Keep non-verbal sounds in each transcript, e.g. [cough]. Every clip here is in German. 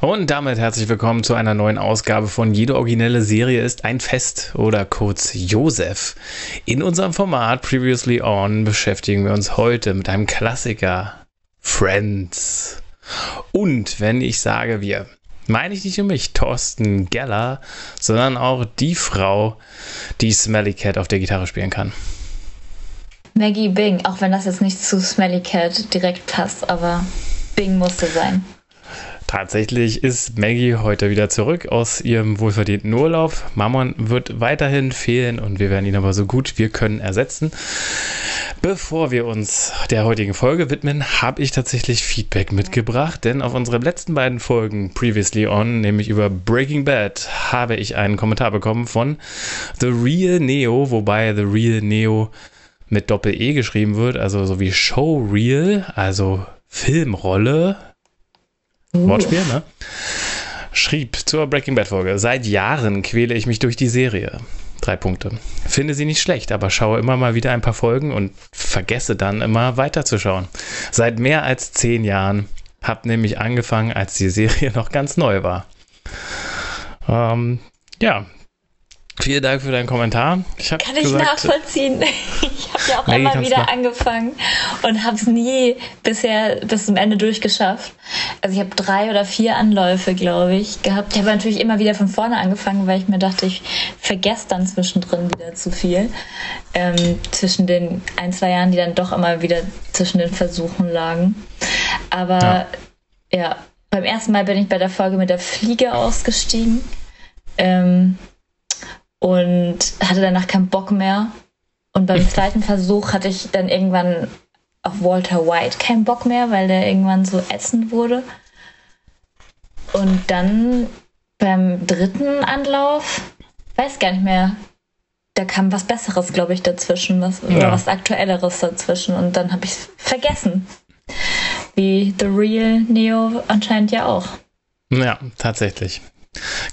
Und damit herzlich willkommen zu einer neuen Ausgabe von Jede originelle Serie ist ein Fest oder kurz Josef. In unserem Format Previously On beschäftigen wir uns heute mit einem Klassiker Friends. Und wenn ich sage wir, meine ich nicht nur mich, Thorsten Geller, sondern auch die Frau, die Smelly Cat auf der Gitarre spielen kann. Maggie Bing, auch wenn das jetzt nicht zu Smelly Cat direkt passt, aber Bing musste sein. Tatsächlich ist Maggie heute wieder zurück aus ihrem wohlverdienten Urlaub. Mammon wird weiterhin fehlen und wir werden ihn aber so gut wir können ersetzen. Bevor wir uns der heutigen Folge widmen, habe ich tatsächlich Feedback mitgebracht, denn auf unsere letzten beiden Folgen Previously On, nämlich über Breaking Bad, habe ich einen Kommentar bekommen von The Real Neo, wobei The Real Neo mit Doppel-E geschrieben wird, also so wie Showreel, also Filmrolle, Uh. Wortspiel, ne? Schrieb zur Breaking Bad Folge: Seit Jahren quäle ich mich durch die Serie. Drei Punkte. Finde sie nicht schlecht, aber schaue immer mal wieder ein paar Folgen und vergesse dann immer weiterzuschauen. Seit mehr als zehn Jahren. Hab nämlich angefangen, als die Serie [laughs] noch ganz neu war. Ähm, ja, Vielen Dank für deinen Kommentar. Ich Kann ich gesagt, nachvollziehen. [laughs] [laughs] Ich habe ja auch immer wieder angefangen und habe es nie bisher bis zum Ende durchgeschafft. Also ich habe drei oder vier Anläufe, glaube ich, gehabt. Ich habe natürlich immer wieder von vorne angefangen, weil ich mir dachte, ich vergesse dann zwischendrin wieder zu viel. Ähm, zwischen den ein, zwei Jahren, die dann doch immer wieder zwischen den Versuchen lagen. Aber ja, ja beim ersten Mal bin ich bei der Folge mit der Fliege ausgestiegen. Ähm, und hatte danach keinen Bock mehr. Und beim [laughs] zweiten Versuch hatte ich dann irgendwann auf Walter White keinen Bock mehr, weil der irgendwann so ätzend wurde. Und dann beim dritten Anlauf, weiß gar nicht mehr, da kam was Besseres, glaube ich, dazwischen, was, ja. oder was Aktuelleres dazwischen. Und dann habe ich es vergessen. Wie The Real Neo anscheinend ja auch. Ja, tatsächlich.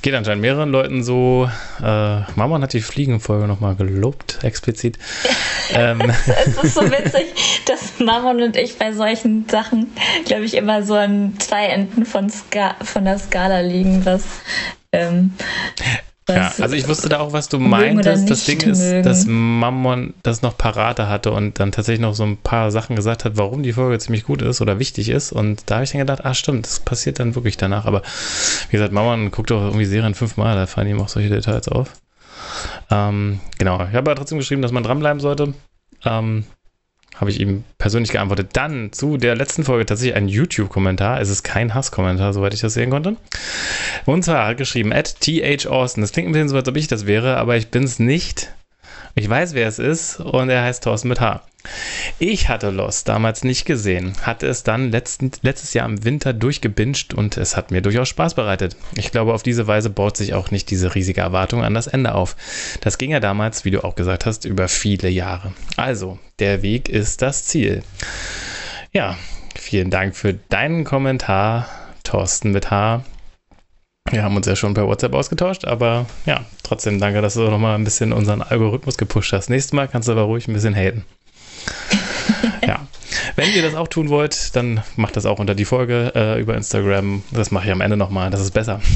Geht anscheinend mehreren Leuten so. Äh, Mammon hat die Fliegenfolge nochmal gelobt, explizit. [laughs] ähm. es ist so witzig, dass Mammon und ich bei solchen Sachen, glaube ich, immer so an zwei Enden von, Ska von der Skala liegen, was ähm, ja, also ich wusste da auch, was du meintest. Das Ding ist, mögen. dass Mammon das noch parate hatte und dann tatsächlich noch so ein paar Sachen gesagt hat, warum die Folge ziemlich gut ist oder wichtig ist. Und da habe ich dann gedacht, ah stimmt, das passiert dann wirklich danach. Aber wie gesagt, Mammon guckt doch irgendwie Serien fünfmal, da fallen ihm auch solche Details auf. Ähm, genau, ich habe aber trotzdem geschrieben, dass man dranbleiben sollte. Ähm, habe ich ihm persönlich geantwortet. Dann zu der letzten Folge tatsächlich ein YouTube-Kommentar. Es ist kein Hasskommentar, soweit ich das sehen konnte. Und zwar hat geschrieben, at TH Austin. Das klingt ein bisschen so, als ob ich das wäre, aber ich bin es nicht. Ich weiß, wer es ist und er heißt Thorsten mit H. Ich hatte Lost damals nicht gesehen, hatte es dann letzten, letztes Jahr im Winter durchgebinged und es hat mir durchaus Spaß bereitet. Ich glaube, auf diese Weise baut sich auch nicht diese riesige Erwartung an das Ende auf. Das ging ja damals, wie du auch gesagt hast, über viele Jahre. Also, der Weg ist das Ziel. Ja, vielen Dank für deinen Kommentar, Thorsten mit H. Wir haben uns ja schon per WhatsApp ausgetauscht, aber ja, trotzdem danke, dass du nochmal ein bisschen unseren Algorithmus gepusht hast. Nächstes Mal kannst du aber ruhig ein bisschen haten [laughs] ja. Wenn ihr das auch tun wollt, dann macht das auch unter die Folge äh, über Instagram. Das mache ich am Ende nochmal. Das ist besser. [laughs]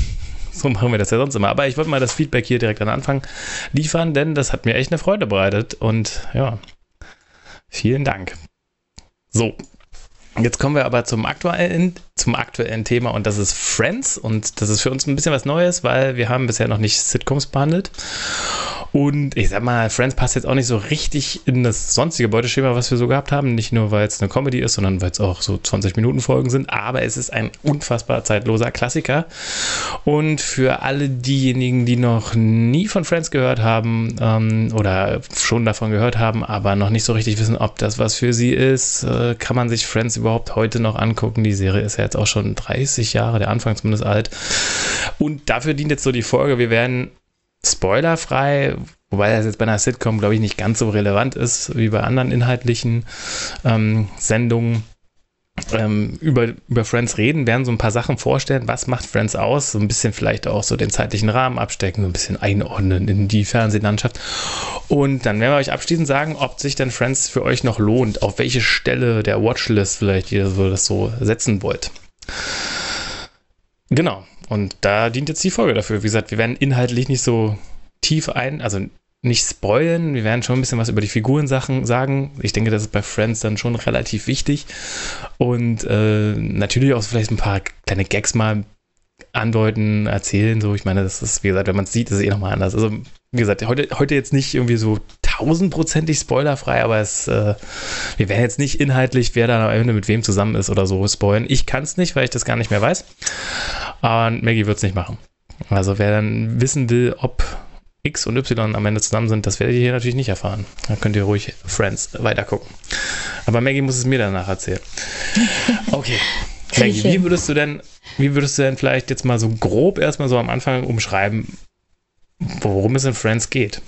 So machen wir das ja sonst immer. Aber ich wollte mal das Feedback hier direkt an Anfang liefern, denn das hat mir echt eine Freude bereitet. Und ja, vielen Dank. So, Jetzt kommen wir aber zum aktuellen, zum aktuellen Thema und das ist Friends und das ist für uns ein bisschen was Neues, weil wir haben bisher noch nicht Sitcoms behandelt. Und ich sag mal, Friends passt jetzt auch nicht so richtig in das sonstige Beuteschema, was wir so gehabt haben. Nicht nur, weil es eine Comedy ist, sondern weil es auch so 20-Minuten-Folgen sind. Aber es ist ein unfassbar zeitloser Klassiker. Und für alle diejenigen, die noch nie von Friends gehört haben ähm, oder schon davon gehört haben, aber noch nicht so richtig wissen, ob das was für sie ist, äh, kann man sich Friends überhaupt heute noch angucken. Die Serie ist ja jetzt auch schon 30 Jahre, der Anfang zumindest alt. Und dafür dient jetzt so die Folge. Wir werden spoilerfrei, wobei das jetzt bei einer Sitcom, glaube ich, nicht ganz so relevant ist wie bei anderen inhaltlichen ähm, Sendungen. Ähm, über, über Friends reden, werden so ein paar Sachen vorstellen, was macht Friends aus, so ein bisschen vielleicht auch so den zeitlichen Rahmen abstecken, so ein bisschen einordnen in die Fernsehlandschaft. Und dann werden wir euch abschließend sagen, ob sich denn Friends für euch noch lohnt, auf welche Stelle der Watchlist vielleicht ihr so das so setzen wollt. Genau. Und da dient jetzt die Folge dafür. Wie gesagt, wir werden inhaltlich nicht so tief ein, also nicht spoilen. Wir werden schon ein bisschen was über die Figurensachen sagen. Ich denke, das ist bei Friends dann schon relativ wichtig. Und äh, natürlich auch vielleicht ein paar kleine Gags mal andeuten, erzählen. So, ich meine, das ist, wie gesagt, wenn man es sieht, ist es eh nochmal anders. Also, wie gesagt, heute, heute jetzt nicht irgendwie so tausendprozentig spoilerfrei, aber es, äh, wir werden jetzt nicht inhaltlich, wer da am Ende mit wem zusammen ist oder so spoilen. Ich kann es nicht, weil ich das gar nicht mehr weiß. Und Maggie wird es nicht machen. Also, wer dann wissen will, ob X und Y am Ende zusammen sind, das werdet ihr hier natürlich nicht erfahren. Da könnt ihr ruhig Friends weitergucken. Aber Maggie muss es mir danach erzählen. [laughs] Okay. Maggie, wie würdest du denn, wie würdest du denn vielleicht jetzt mal so grob erstmal so am Anfang umschreiben, worum es in Friends geht?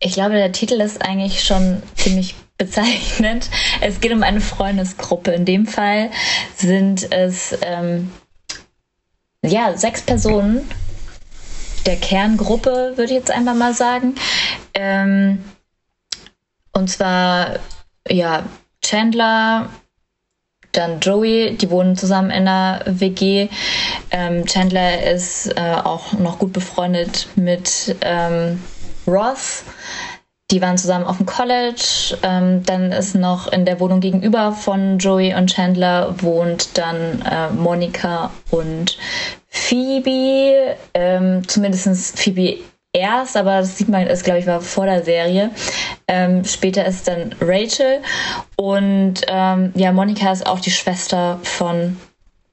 Ich glaube, der Titel ist eigentlich schon ziemlich [laughs] bezeichnend. Es geht um eine Freundesgruppe. In dem Fall sind es ähm, ja sechs Personen der Kerngruppe, würde ich jetzt einfach mal sagen. Ähm, und zwar ja Chandler, dann Joey, die wohnen zusammen in einer WG. Ähm, Chandler ist äh, auch noch gut befreundet mit ähm, Ross. Die waren zusammen auf dem College. Ähm, dann ist noch in der Wohnung gegenüber von Joey und Chandler wohnt dann äh, Monika und Phoebe. Ähm, zumindest Phoebe erst, aber das sieht man, das glaube ich war vor der Serie. Ähm, später ist dann Rachel und ähm, ja, Monika ist auch die Schwester von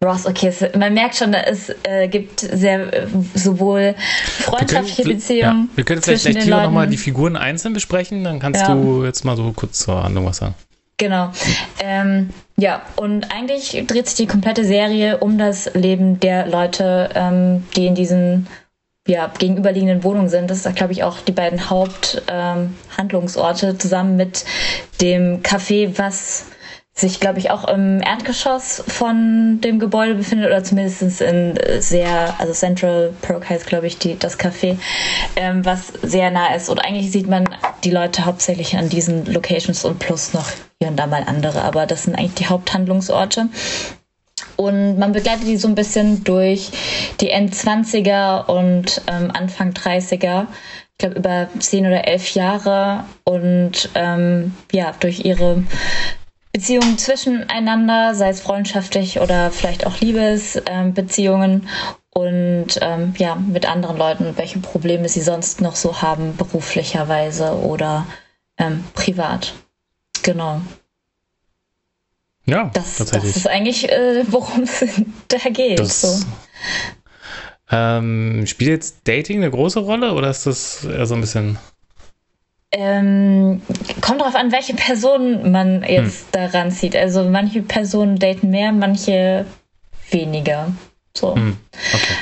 Ross. Okay, es, man merkt schon, es äh, gibt sehr äh, sowohl freundschaftliche wir können, Beziehungen. Ja, wir können vielleicht gleich lieber nochmal die Figuren einzeln besprechen, dann kannst ja. du jetzt mal so kurz zur Handlung was sagen. Genau. Ähm, ja, und eigentlich dreht sich die komplette Serie um das Leben der Leute, ähm, die in diesen ja, gegenüberliegenden Wohnungen sind. Das ist, glaube ich, auch die beiden Haupthandlungsorte ähm, zusammen mit dem Café, was sich, glaube ich, auch im Erdgeschoss von dem Gebäude befindet oder zumindest in sehr, also Central Perk heißt, glaube ich, die, das Café, ähm, was sehr nah ist. Und eigentlich sieht man die Leute hauptsächlich an diesen Locations und plus noch hier und da mal andere, aber das sind eigentlich die Haupthandlungsorte. Und man begleitet die so ein bisschen durch die Endzwanziger und ähm, Anfang 30er. Ich glaube, über zehn oder elf Jahre. Und ähm, ja, durch ihre Beziehungen zwischeneinander, sei es freundschaftlich oder vielleicht auch Liebesbeziehungen. Ähm, und ähm, ja, mit anderen Leuten, welche Probleme sie sonst noch so haben, beruflicherweise oder ähm, privat. Genau. Ja, das, tatsächlich. Das ist eigentlich, äh, worum es da geht. Das, so. ähm, spielt jetzt Dating eine große Rolle oder ist das eher so ein bisschen. Ähm, kommt darauf an, welche Person man jetzt hm. daran zieht. Also manche Personen daten mehr, manche weniger. So. Hm. Okay.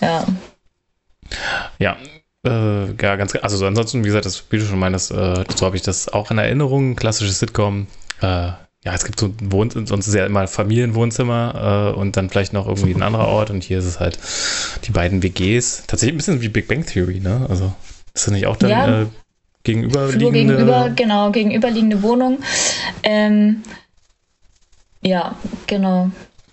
Ja. Ja, äh, ja, ganz, also ansonsten, wie gesagt, das, wie du schon meinst, äh, so habe ich das auch in Erinnerung, klassisches Sitcom, äh, ja, es gibt so Wohn sonst ist ja immer Familienwohnzimmer äh, und dann vielleicht noch irgendwie ein anderer Ort und hier ist es halt die beiden WGs. Tatsächlich ein bisschen wie Big Bang Theory, ne? Also ist das nicht auch dann ja. Gegenüberliegende? gegenüber, genau, gegenüberliegende Wohnung. Ähm, ja, genau.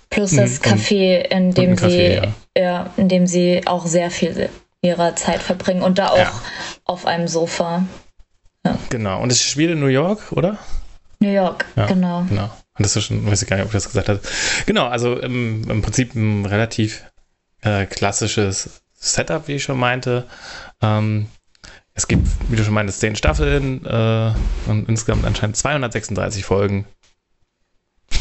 Plus das mhm, Café, in dem Café, sie, ja. ja. in dem sie auch sehr viel ihrer Zeit verbringen und da auch ja. auf einem Sofa. Ja. Genau. Und es spielt in New York, oder? New York, genau. Genau. Und das ist schon, weiß ich gar nicht, ob ich das gesagt habe. Genau, also im, im Prinzip ein relativ äh, klassisches Setup, wie ich schon meinte. Ähm, es gibt, wie du schon meintest, zehn Staffeln äh, und insgesamt anscheinend 236 Folgen. [laughs]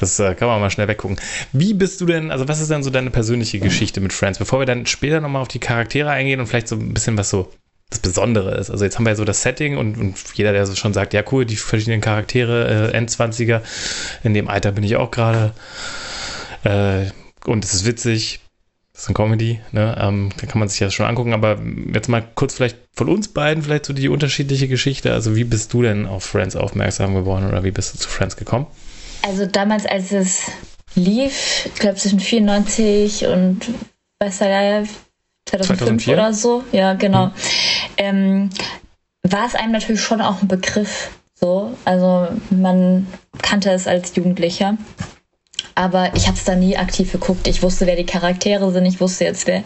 Das äh, kann man mal schnell weggucken. Wie bist du denn, also was ist denn so deine persönliche Geschichte mit Friends? Bevor wir dann später nochmal auf die Charaktere eingehen und vielleicht so ein bisschen was so das Besondere ist. Also jetzt haben wir ja so das Setting und, und jeder, der so schon sagt, ja cool, die verschiedenen Charaktere, äh, Endzwanziger, in dem Alter bin ich auch gerade. Äh, und es ist witzig. Das ist ein Comedy, ne? Ähm, da kann man sich ja schon angucken, aber jetzt mal kurz vielleicht von uns beiden vielleicht so die unterschiedliche Geschichte. Also wie bist du denn auf Friends aufmerksam geworden oder wie bist du zu Friends gekommen? Also damals, als es lief, ich glaube zwischen 94 und weiß ja 2005 2004? oder so, ja genau. Hm ähm, war es einem natürlich schon auch ein Begriff. So, also man kannte es als Jugendlicher. Aber ich habe es da nie aktiv geguckt. Ich wusste, wer die Charaktere sind. Ich wusste jetzt, wer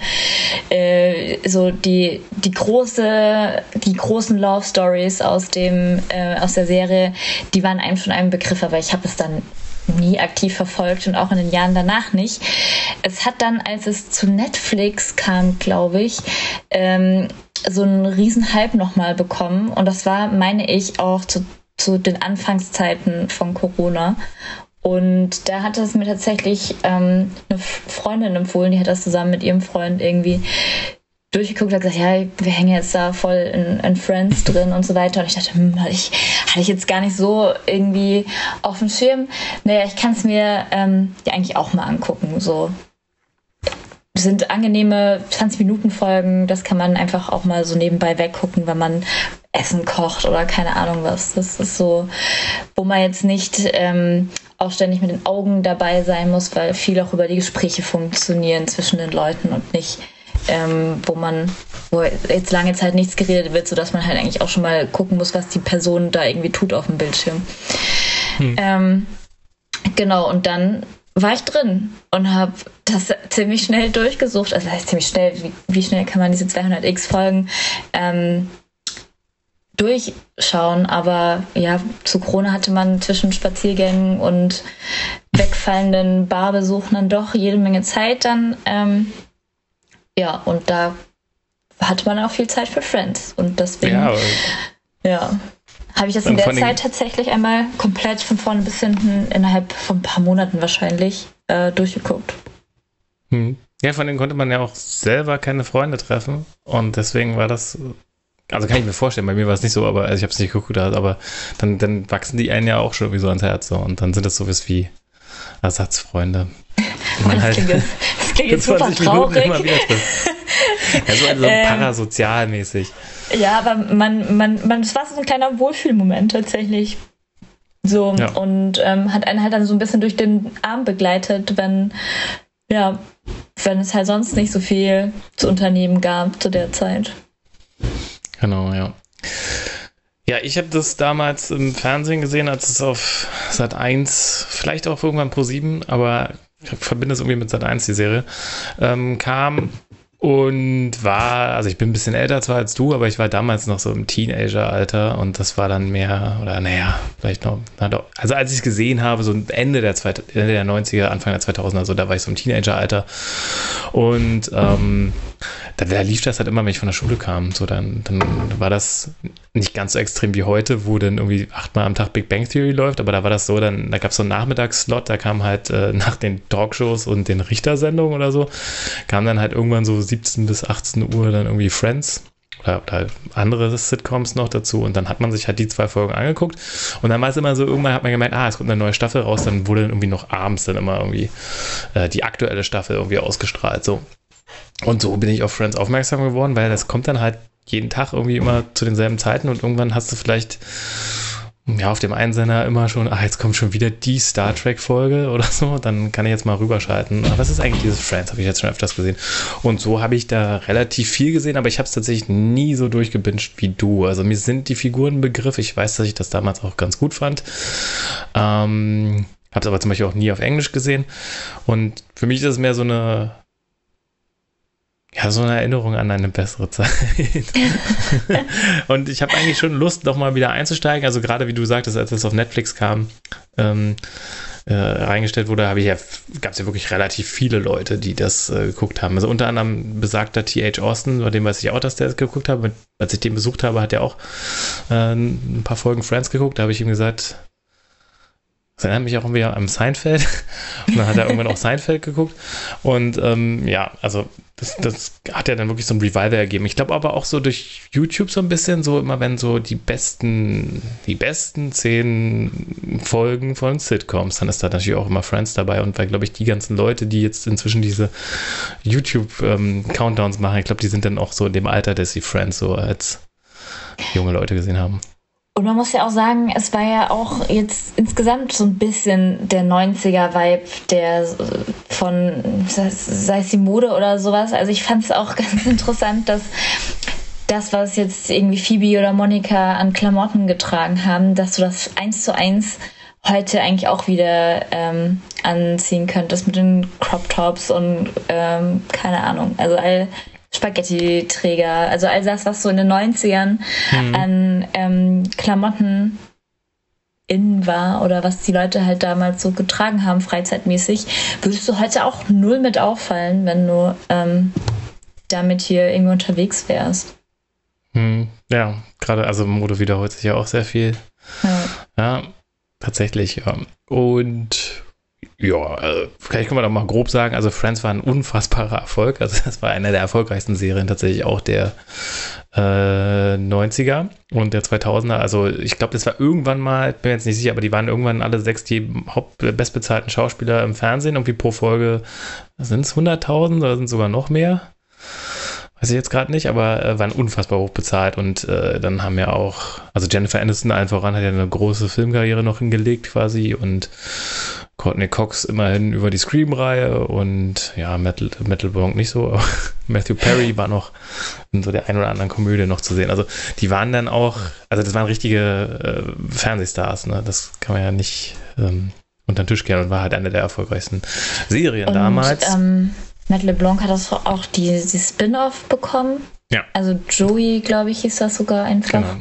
äh, so die die große die großen Love Stories aus dem äh, aus der Serie, die waren einem schon ein Begriff, aber ich habe es dann nie aktiv verfolgt und auch in den Jahren danach nicht. Es hat dann, als es zu Netflix kam, glaube ich, ähm, so einen riesen Hype nochmal bekommen. Und das war, meine ich, auch zu, zu den Anfangszeiten von Corona. Und da hat es mir tatsächlich ähm, eine Freundin empfohlen, die hat das zusammen mit ihrem Freund irgendwie durchgeguckt, hat gesagt, ja, wir hängen jetzt da voll in, in Friends drin und so weiter. Und ich dachte, hm, hatte, ich, hatte ich jetzt gar nicht so irgendwie auf dem Schirm. Naja, ich kann es mir ähm, ja eigentlich auch mal angucken. So sind angenehme 20 Minuten Folgen. Das kann man einfach auch mal so nebenbei weggucken, wenn man Essen kocht oder keine Ahnung was. Das ist so, wo man jetzt nicht ähm, auch ständig mit den Augen dabei sein muss, weil viel auch über die Gespräche funktionieren zwischen den Leuten und nicht, ähm, wo man, wo jetzt lange Zeit nichts geredet wird, sodass man halt eigentlich auch schon mal gucken muss, was die Person da irgendwie tut auf dem Bildschirm. Hm. Ähm, genau, und dann war ich drin und habe das ziemlich schnell durchgesucht. Also das heißt ziemlich schnell, wie, wie schnell kann man diese 200x Folgen ähm, durchschauen. Aber ja, zu Corona hatte man zwischen Spaziergängen und wegfallenden Barbesuchen dann doch jede Menge Zeit dann. Ähm, ja, und da hatte man auch viel Zeit für Friends. Und deswegen, ja, ja habe ich das in der Zeit tatsächlich einmal komplett von vorne bis hinten innerhalb von ein paar Monaten wahrscheinlich äh, durchgeguckt. Hm. Ja, von denen konnte man ja auch selber keine Freunde treffen. Und deswegen war das also kann ich mir vorstellen, bei mir war es nicht so, aber also ich habe es nicht geguckt, aber dann, dann wachsen die einen ja auch schon wie so ans Herz so, und dann sind das sowas wie Ersatzfreunde. [laughs] Das, halt klingt, [laughs] das klingt jetzt super traurig. Immer wieder ja, so also ähm, parasozialmäßig. Ja, aber man, man, man, das war so ein kleiner Wohlfühlmoment tatsächlich. So, ja. und ähm, hat einen halt dann so ein bisschen durch den Arm begleitet, wenn, ja, wenn es halt sonst nicht so viel zu unternehmen gab zu der Zeit. Genau, ja. Ja, ich habe das damals im Fernsehen gesehen, als es auf Sat 1, vielleicht auch irgendwann Pro 7, aber ich verbinde es irgendwie mit Sat 1, die Serie, ähm, kam und war, also ich bin ein bisschen älter zwar als du, aber ich war damals noch so im Teenager-Alter und das war dann mehr, oder naja, vielleicht noch, also als ich es gesehen habe, so Ende der, Ende der 90er, Anfang der 2000er, so da war ich so im Teenager-Alter und ähm, da, da, lief das halt immer, wenn ich von der Schule kam. So, dann, dann war das nicht ganz so extrem wie heute, wo dann irgendwie achtmal am Tag Big Bang Theory läuft, aber da war das so, dann, da gab es so einen Nachmittagsslot, da kam halt äh, [laughs] nach den Talkshows und den Richtersendungen oder so, kam dann halt irgendwann so 17 bis 18 Uhr dann irgendwie Friends oder, oder, andere Sitcoms noch dazu. Und dann hat man sich halt die zwei Folgen angeguckt. Und dann war es immer so, irgendwann hat man gemerkt, ah, es kommt eine neue Staffel raus, dann wurde dann irgendwie noch abends dann immer irgendwie äh, die aktuelle Staffel irgendwie ausgestrahlt, so. Und so bin ich auf Friends aufmerksam geworden, weil das kommt dann halt jeden Tag irgendwie immer zu denselben Zeiten und irgendwann hast du vielleicht ja, auf dem Einsender immer schon, ah, jetzt kommt schon wieder die Star Trek-Folge oder so, dann kann ich jetzt mal rüberschalten. Aber was ist eigentlich dieses Friends? Habe ich jetzt schon öfters gesehen. Und so habe ich da relativ viel gesehen, aber ich habe es tatsächlich nie so durchgebinscht wie du. Also mir sind die Figuren Begriff. Ich weiß, dass ich das damals auch ganz gut fand. Ähm, habe es aber zum Beispiel auch nie auf Englisch gesehen. Und für mich ist es mehr so eine ja, so eine Erinnerung an eine bessere Zeit. [laughs] und ich habe eigentlich schon Lust, nochmal wieder einzusteigen. Also gerade wie du sagtest, als es auf Netflix kam, ähm, äh, reingestellt wurde, habe ich ja, gab es ja wirklich relativ viele Leute, die das äh, geguckt haben. Also unter anderem besagter T.H. Austin, bei dem weiß ich auch, dass der das geguckt hat. Als ich den besucht habe, hat er auch äh, ein paar Folgen Friends geguckt. Da habe ich ihm gesagt, das erinnert mich auch irgendwie an Seinfeld. [laughs] Und dann hat er irgendwann auch Seinfeld geguckt. Und ähm, ja, also das, das hat ja dann wirklich so ein Revival ergeben. Ich glaube aber auch so durch YouTube so ein bisschen, so immer wenn so die besten, die besten zehn Folgen von Sitcoms, dann ist da natürlich auch immer Friends dabei. Und weil, glaube ich, die ganzen Leute, die jetzt inzwischen diese YouTube-Countdowns ähm, machen, ich glaube, die sind dann auch so in dem Alter, dass sie Friends so als junge Leute gesehen haben. Und man muss ja auch sagen, es war ja auch jetzt insgesamt so ein bisschen der 90er-Vibe, der von, sei es die Mode oder sowas. Also ich fand es auch [laughs] ganz interessant, dass das, was jetzt irgendwie Phoebe oder Monika an Klamotten getragen haben, dass du das eins zu eins heute eigentlich auch wieder ähm, anziehen könntest mit den Crop Tops und ähm, keine Ahnung. Also all Spaghetti-Träger, also all das, was so in den 90ern mhm. an ähm, Klamotten in war oder was die Leute halt damals so getragen haben, freizeitmäßig, würdest du heute auch null mit auffallen, wenn du ähm, damit hier irgendwie unterwegs wärst. Hm, ja, gerade, also Mode wiederholt sich ja auch sehr viel. Ja, ja tatsächlich. Ja. Und ja, äh, vielleicht können wir doch mal grob sagen, also Friends war ein unfassbarer Erfolg. Also das war eine der erfolgreichsten Serien tatsächlich auch der äh, 90er und der 2000er. Also ich glaube, das war irgendwann mal, bin jetzt nicht sicher, aber die waren irgendwann alle sechs die Haupt bestbezahlten Schauspieler im Fernsehen. Irgendwie pro Folge sind es 100.000 oder sind es sogar noch mehr? weiß ich jetzt gerade nicht, aber äh, waren unfassbar hoch bezahlt und äh, dann haben ja auch, also Jennifer Aniston allen voran hat ja eine große Filmkarriere noch hingelegt quasi und Courtney Cox immerhin über die Scream-Reihe und ja, Metal, Metal Blanc nicht so, aber [laughs] Matthew Perry war noch in so der ein oder anderen Komödie noch zu sehen. Also die waren dann auch, also das waren richtige äh, Fernsehstars, ne? Das kann man ja nicht ähm, unter den Tisch kehren und war halt eine der erfolgreichsten Serien und, damals. Ähm, Matt LeBlanc hat das auch die, die Spin-off bekommen. Ja. Also Joey, glaube ich, hieß das sogar einfach. Genau.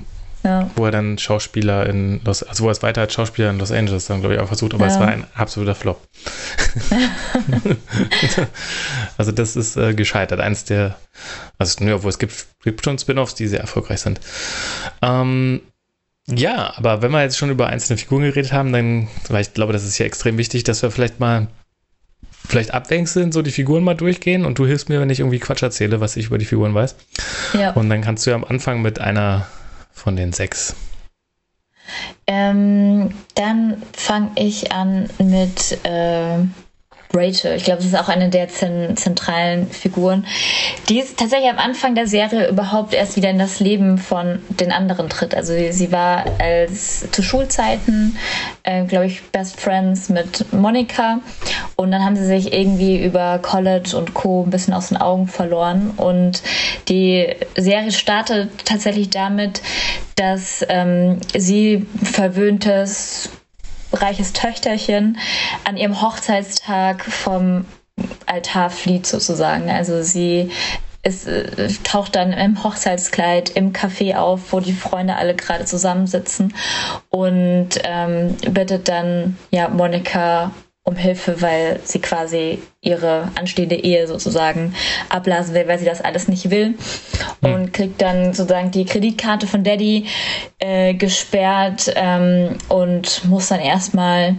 Ja. Wo er dann Schauspieler in Los, also wo er es weiter als Schauspieler in Los Angeles dann, glaube ich, auch versucht, aber ja. es war ein absoluter Flop. [laughs] also das ist äh, gescheitert. Eins der, also nur, obwohl es gibt, gibt schon Spin-offs, die sehr erfolgreich sind. Ähm, ja, aber wenn wir jetzt schon über einzelne Figuren geredet haben, dann, weil ich glaube, das ist ja extrem wichtig, dass wir vielleicht mal vielleicht abwechselnd so die Figuren mal durchgehen und du hilfst mir, wenn ich irgendwie Quatsch erzähle, was ich über die Figuren weiß. Ja. Und dann kannst du ja am Anfang mit einer von den sechs. Ähm, dann fange ich an mit äh, Rachel. Ich glaube, das ist auch eine der zentralen Figuren, die ist tatsächlich am Anfang der Serie überhaupt erst wieder in das Leben von den anderen tritt. Also sie war als zu Schulzeiten, äh, glaube ich, Best Friends mit Monika und dann haben sie sich irgendwie über College und Co. ein bisschen aus den Augen verloren und die Serie startet tatsächlich damit, dass ähm, sie verwöhntes reiches Töchterchen an ihrem Hochzeitstag vom Altar flieht sozusagen. Also sie es äh, taucht dann im Hochzeitskleid im Café auf, wo die Freunde alle gerade zusammensitzen und ähm, bittet dann ja Monika um Hilfe, weil sie quasi ihre anstehende Ehe sozusagen abblasen will, weil sie das alles nicht will. Mhm. Und kriegt dann sozusagen die Kreditkarte von Daddy äh, gesperrt ähm, und muss dann erstmal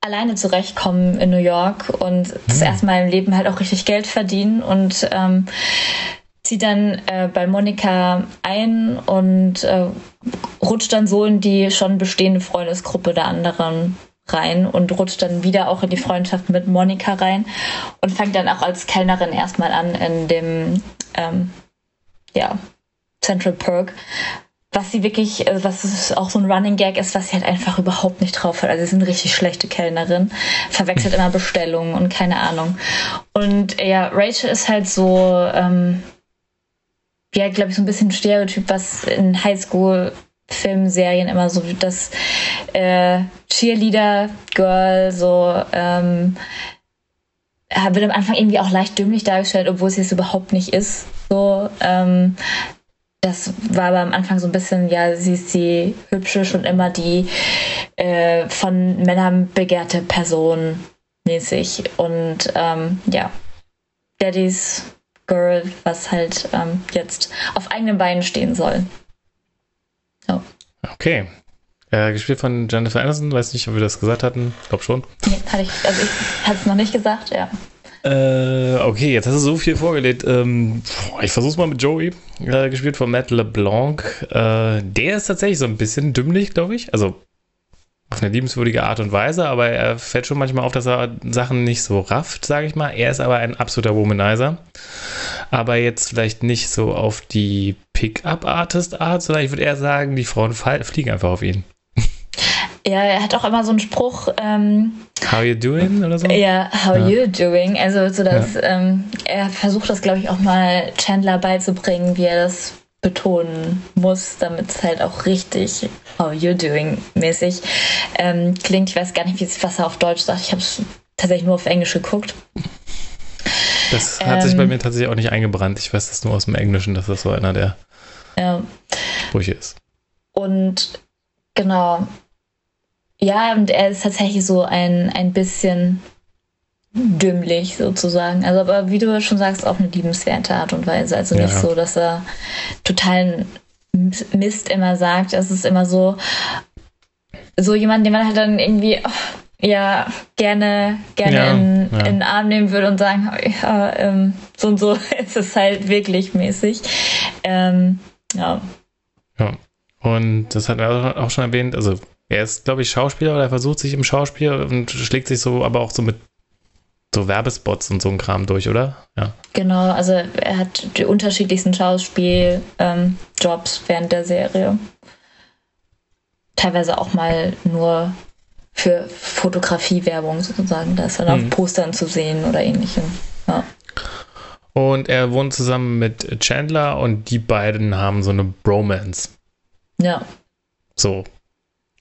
alleine zurechtkommen in New York und mhm. das erste Mal im Leben halt auch richtig Geld verdienen und ähm, zieht dann äh, bei Monika ein und äh, rutscht dann so in die schon bestehende Freundesgruppe der anderen rein und rutscht dann wieder auch in die Freundschaft mit Monika rein und fängt dann auch als Kellnerin erstmal an in dem ähm, ja, Central Perk. Was sie wirklich, äh, was auch so ein Running Gag ist, was sie halt einfach überhaupt nicht drauf hat. Also sie ist eine richtig schlechte Kellnerin, verwechselt immer Bestellungen und keine Ahnung. Und ja, Rachel ist halt so, ähm, ja, glaube ich, so ein bisschen Stereotyp, was in Highschool Filmserien immer so das äh, Cheerleader-Girl, so ähm, wird am Anfang irgendwie auch leicht dümmlich dargestellt, obwohl es jetzt überhaupt nicht ist. So, ähm, das war aber am Anfang so ein bisschen, ja, sie ist die hübsche, schon immer die äh, von Männern begehrte Person mäßig. Und ähm, ja, Daddy's Girl, was halt ähm, jetzt auf eigenen Beinen stehen soll. Okay. Äh, gespielt von Jennifer Aniston, weiß nicht, ob wir das gesagt hatten. Ich glaube schon. Nee, hatte ich, also ich hatte es noch nicht gesagt, ja. Äh, okay, jetzt hast du so viel vorgelegt. Ähm, ich versuch's mal mit Joey, äh, gespielt von Matt LeBlanc. Äh, der ist tatsächlich so ein bisschen dümmlich, glaube ich. Also auf eine liebenswürdige Art und Weise, aber er fällt schon manchmal auf, dass er Sachen nicht so rafft, sage ich mal. Er ist aber ein absoluter Womanizer. Aber jetzt vielleicht nicht so auf die Pickup-Artist-Art, sondern ich würde eher sagen, die Frauen fliegen einfach auf ihn. [laughs] Ja, er hat auch immer so einen Spruch. Ähm, how you doing oder so? Ja, how ja. you doing. Also so dass ja. ähm, er versucht das, glaube ich, auch mal Chandler beizubringen, wie er das betonen muss, damit es halt auch richtig how you doing mäßig ähm, klingt. Ich weiß gar nicht, wie es was er auf Deutsch sagt. Ich habe es tatsächlich nur auf Englisch geguckt. Das hat ähm, sich bei mir tatsächlich auch nicht eingebrannt. Ich weiß das nur aus dem Englischen, dass das so einer der ja. Sprüche ist. Und genau. Ja, und er ist tatsächlich so ein, ein bisschen dümmlich sozusagen. Also, aber wie du schon sagst, auch eine liebenswerte Art und Weise. Also nicht ja. so, dass er totalen Mist immer sagt. Es ist immer so, so jemand, den man halt dann irgendwie, oh, ja, gerne, gerne ja, in, ja. in den Arm nehmen würde und sagen, ja, ähm, so und so [laughs] ist es halt wirklich mäßig. Ähm, ja. Ja. Und das hatten wir auch schon erwähnt, also er ist, glaube ich, Schauspieler oder er versucht sich im Schauspiel und schlägt sich so, aber auch so mit so Werbespots und so ein Kram durch, oder? Ja. Genau, also er hat die unterschiedlichsten Schauspieljobs ähm, während der Serie. Teilweise auch mal nur für Fotografiewerbung sozusagen. Da ist dann mhm. auf Postern zu sehen oder ähnlichem. Ja. Und er wohnt zusammen mit Chandler und die beiden haben so eine Bromance. Ja. So,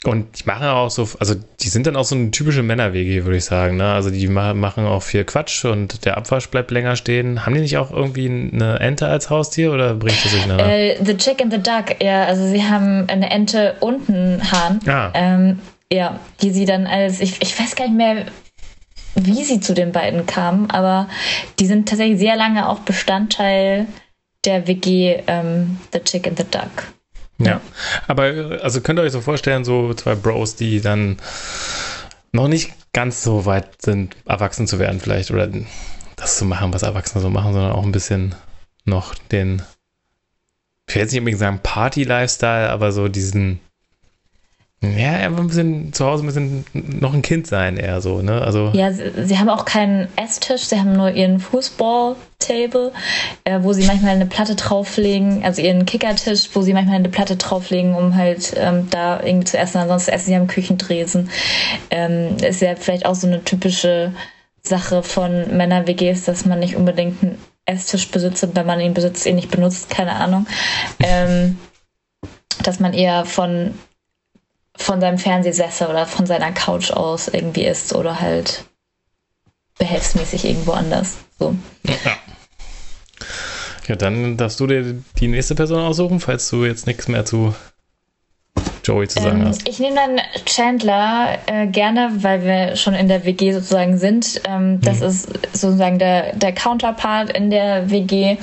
und die machen auch so, also die sind dann auch so eine typische Männer-WG, würde ich sagen. Ne? Also die machen auch viel Quatsch und der Abwasch bleibt länger stehen. Haben die nicht auch irgendwie eine Ente als Haustier oder bringt das sich nachher? Äh, the Chick and the Duck, ja. Also sie haben eine Ente und einen Hahn. Ah. Ähm, ja, die sie dann als, ich, ich weiß gar nicht mehr, wie sie zu den beiden kamen, aber die sind tatsächlich sehr lange auch Bestandteil der WG ähm, The Chick and the Duck. Ja, aber also könnt ihr euch so vorstellen, so zwei Bros, die dann noch nicht ganz so weit sind, erwachsen zu werden vielleicht oder das zu machen, was Erwachsene so machen, sondern auch ein bisschen noch den, ich will jetzt nicht unbedingt sagen Party-Lifestyle, aber so diesen ja, einfach ein bisschen zu Hause ein bisschen noch ein Kind sein, eher so, ne? Also ja, sie, sie haben auch keinen Esstisch, sie haben nur ihren Fußball-Table, äh, wo sie manchmal eine Platte drauflegen, also ihren Kickertisch, wo sie manchmal eine Platte drauflegen, um halt ähm, da irgendwie zu essen. Ansonsten essen sie am Küchendresen. Ähm, ist ja vielleicht auch so eine typische Sache von Männer-WGs, dass man nicht unbedingt einen Esstisch besitzt, wenn man ihn besitzt, ihn nicht benutzt, keine Ahnung. Ähm, dass man eher von von seinem Fernsehsessel oder von seiner Couch aus irgendwie ist oder halt behelfsmäßig irgendwo anders. So. Ja. Ja, dann darfst du dir die nächste Person aussuchen, falls du jetzt nichts mehr zu Joey zu sagen ähm, hast. Ich nehme dann Chandler äh, gerne, weil wir schon in der WG sozusagen sind. Ähm, das mhm. ist sozusagen der, der Counterpart in der WG.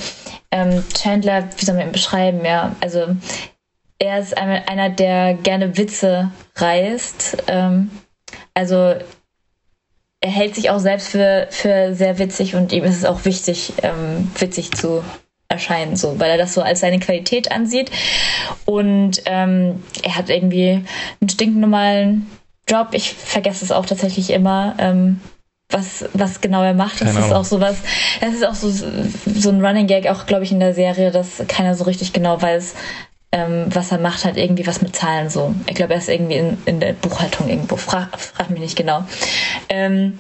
Ähm, Chandler, wie soll man ihn beschreiben? Ja, also er ist einer, der gerne Witze reißt. Ähm, also er hält sich auch selbst für, für sehr witzig und ihm ist es auch wichtig, ähm, witzig zu erscheinen, so, weil er das so als seine Qualität ansieht. Und ähm, er hat irgendwie einen stinknormalen Job. Ich vergesse es auch tatsächlich immer. Ähm, was, was genau er macht. Das ist auch so was, das ist auch so, so ein Running Gag, auch glaube ich in der Serie, dass keiner so richtig genau weiß, ähm, was er macht, hat irgendwie was mit Zahlen so. Ich glaube, er ist irgendwie in, in der Buchhaltung irgendwo. Frag, frag mich nicht genau. Ähm,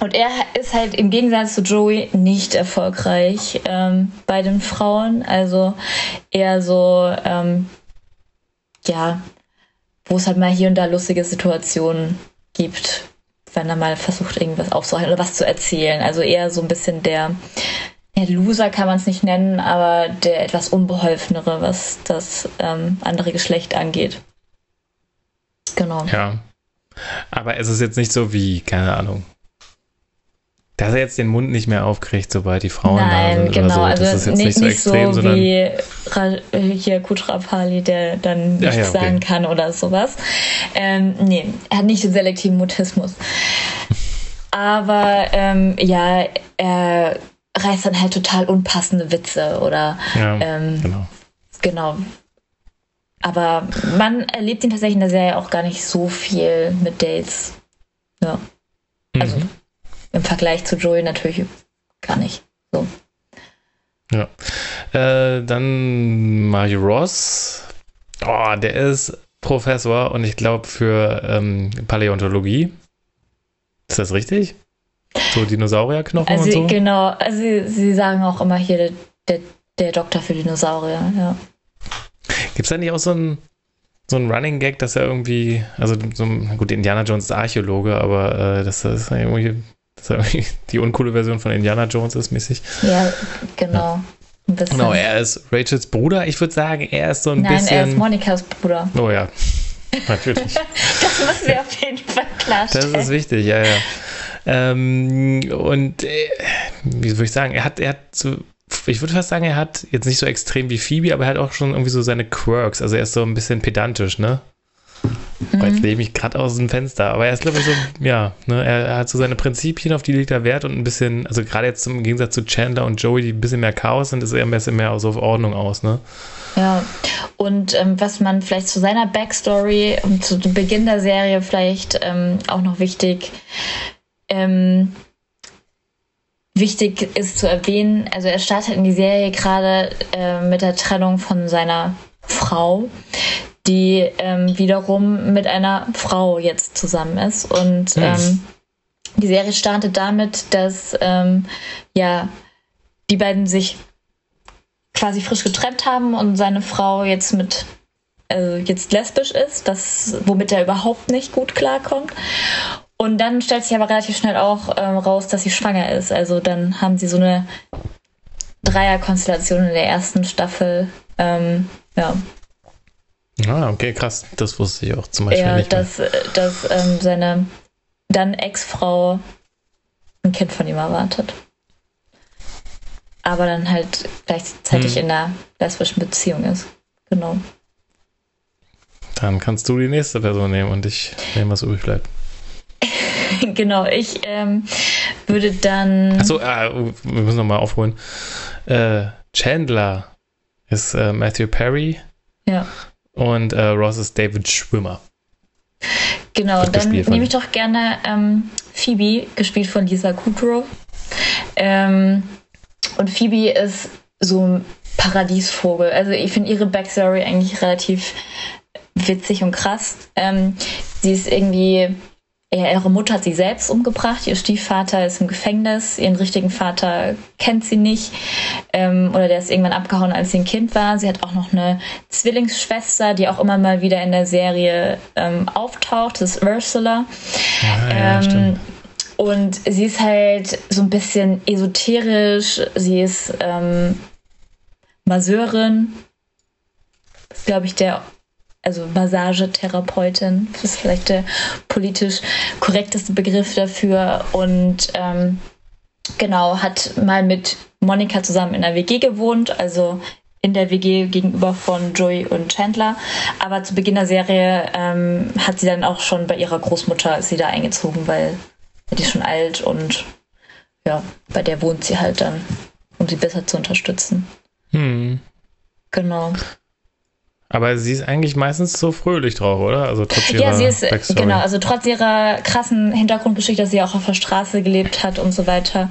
und er ist halt im Gegensatz zu Joey nicht erfolgreich ähm, bei den Frauen. Also eher so, ähm, ja, wo es halt mal hier und da lustige Situationen gibt, wenn er mal versucht, irgendwas aufzuhalten oder was zu erzählen. Also eher so ein bisschen der ja, Loser kann man es nicht nennen, aber der etwas unbeholfenere, was das ähm, andere Geschlecht angeht. Genau. Ja. Aber es ist jetzt nicht so wie, keine Ahnung, dass er jetzt den Mund nicht mehr aufkriegt, sobald die Frauen Nein, da sind genau, oder so. Also das ist jetzt nicht, nicht so extrem, so wie sondern hier Kutrapali, der dann nichts ja, ja, okay. sagen kann oder sowas. Ähm, nee, er hat nicht den selektiven Mutismus. Aber ähm, ja, er reißt dann halt total unpassende Witze oder ja, ähm, genau. genau. Aber man erlebt ihn tatsächlich in der Serie auch gar nicht so viel mit Dates. Ja. Also mhm. im Vergleich zu Joey natürlich gar nicht. So. Ja. Äh, dann Mario Ross. Oh, der ist Professor und ich glaube für ähm, Paläontologie. Ist das richtig? So Dinosaurierknochen also, und so? Genau, also sie, sie sagen auch immer hier der, der, der Doktor für Dinosaurier, ja. Gibt es da nicht auch so ein, so ein Running Gag, dass er irgendwie, also so, gut, Indiana Jones ist Archäologe, aber äh, dass das irgendwie, dass er irgendwie [laughs] die uncoole Version von Indiana Jones ist, mäßig. Ja, genau. Ja. Genau, er ist Rachels Bruder. Ich würde sagen, er ist so ein Nein, bisschen. Nein, er ist Monikas Bruder. Oh ja. [laughs] Natürlich. [laughs] das müssen wir auf jeden Fall klarstellen. Das ist wichtig, ja, ja. Ähm, und äh, wie soll ich sagen, er hat, er hat so, ich würde fast sagen, er hat jetzt nicht so extrem wie Phoebe, aber er hat auch schon irgendwie so seine Quirks. Also er ist so ein bisschen pedantisch, ne? Mhm. Jetzt lehne ich gerade aus dem Fenster. Aber er ist, glaube ich, so, ja, ne, er, hat so seine Prinzipien, auf die legt er Wert und ein bisschen, also gerade jetzt im Gegensatz zu Chandler und Joey, die ein bisschen mehr Chaos sind, ist er ein bisschen mehr so auf Ordnung aus, ne? Ja, und ähm, was man vielleicht zu seiner Backstory und zu Beginn der Serie vielleicht ähm, auch noch wichtig ähm, wichtig ist zu erwähnen, also er startet in die Serie gerade äh, mit der Trennung von seiner Frau, die ähm, wiederum mit einer Frau jetzt zusammen ist. Und ähm, die Serie startet damit, dass ähm, ja die beiden sich quasi frisch getrennt haben und seine Frau jetzt mit also jetzt lesbisch ist, das womit er überhaupt nicht gut klarkommt. Und dann stellt sich aber relativ schnell auch ähm, raus, dass sie schwanger ist. Also dann haben sie so eine Dreierkonstellation in der ersten Staffel. Ähm, ja. Ah, okay, krass. Das wusste ich auch zum Beispiel ja, nicht. Ja, dass, dass ähm, seine dann Ex-Frau ein Kind von ihm erwartet. Aber dann halt gleichzeitig hm. in einer lesbischen Beziehung ist. Genau. Dann kannst du die nächste Person nehmen und ich nehme, was übrig bleibt. [laughs] genau, ich ähm, würde dann. Achso, äh, wir müssen nochmal aufholen. Äh, Chandler ist äh, Matthew Perry. Ja. Und äh, Ross ist David Schwimmer. Genau, dann nehme ich doch gerne ähm, Phoebe, gespielt von Lisa Kudrow. Ähm, und Phoebe ist so ein Paradiesvogel. Also ich finde ihre Backstory eigentlich relativ witzig und krass. Ähm, sie ist irgendwie ihre Mutter hat sie selbst umgebracht, ihr Stiefvater ist im Gefängnis, ihren richtigen Vater kennt sie nicht. Ähm, oder der ist irgendwann abgehauen, als sie ein Kind war. Sie hat auch noch eine Zwillingsschwester, die auch immer mal wieder in der Serie ähm, auftaucht, das ist Ursula. Ja, ja, ähm, und sie ist halt so ein bisschen esoterisch, sie ist ähm, Masseurin, ist, glaube ich, der also Massagetherapeutin, das ist vielleicht der politisch korrekteste Begriff dafür. Und ähm, genau, hat mal mit Monika zusammen in der WG gewohnt, also in der WG gegenüber von Joey und Chandler. Aber zu Beginn der Serie ähm, hat sie dann auch schon bei ihrer Großmutter ist sie da eingezogen, weil die ist schon alt und ja, bei der wohnt sie halt dann, um sie besser zu unterstützen. Hm. Genau. Aber sie ist eigentlich meistens so fröhlich drauf, oder? Also trotz ihrer Ja, sie ist, Backstory. genau, also trotz ihrer krassen Hintergrundgeschichte, dass sie auch auf der Straße gelebt hat und so weiter,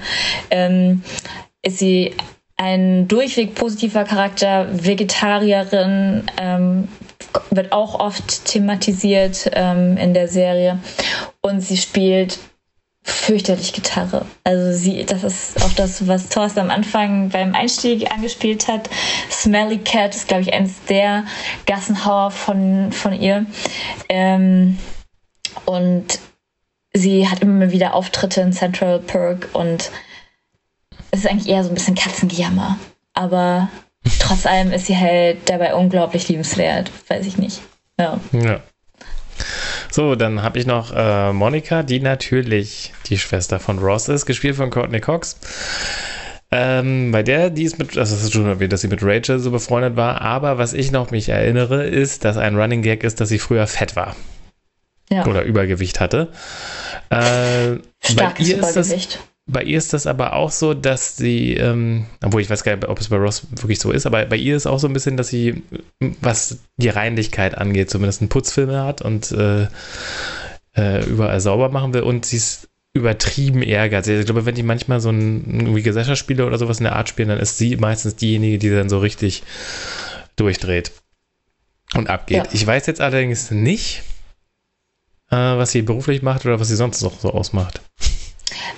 ähm, ist sie ein durchweg positiver Charakter, Vegetarierin, ähm, wird auch oft thematisiert ähm, in der Serie. Und sie spielt fürchterlich Gitarre. Also sie, das ist auch das, was Thorsten am Anfang beim Einstieg angespielt hat. Smelly Cat ist, glaube ich, eines der Gassenhauer von, von ihr. Ähm, und sie hat immer wieder Auftritte in Central Perk und es ist eigentlich eher so ein bisschen Katzengejammer. Aber trotz allem ist sie halt dabei unglaublich liebenswert. Weiß ich nicht. Ja. Ja. So, dann habe ich noch äh, Monika, die natürlich die Schwester von Ross ist, gespielt von Courtney Cox. Ähm, bei der, die ist mit, also das ist schon erwähnt, dass sie mit Rachel so befreundet war, aber was ich noch mich erinnere, ist, dass ein Running Gag ist, dass sie früher fett war. Ja. Oder Übergewicht hatte. Äh, Starkes Übergewicht. Das, bei ihr ist das aber auch so, dass sie, ähm, obwohl ich weiß gar nicht, ob es bei Ross wirklich so ist, aber bei ihr ist auch so ein bisschen, dass sie, was die Reinlichkeit angeht, zumindest einen Putzfilm hat und äh, äh, überall sauber machen will und sie ist übertrieben ehrgeizig. Ich glaube, wenn die manchmal so ein irgendwie Gesellschaftsspiele oder sowas in der Art spielen, dann ist sie meistens diejenige, die dann so richtig durchdreht und abgeht. Ja. Ich weiß jetzt allerdings nicht, äh, was sie beruflich macht oder was sie sonst noch so ausmacht.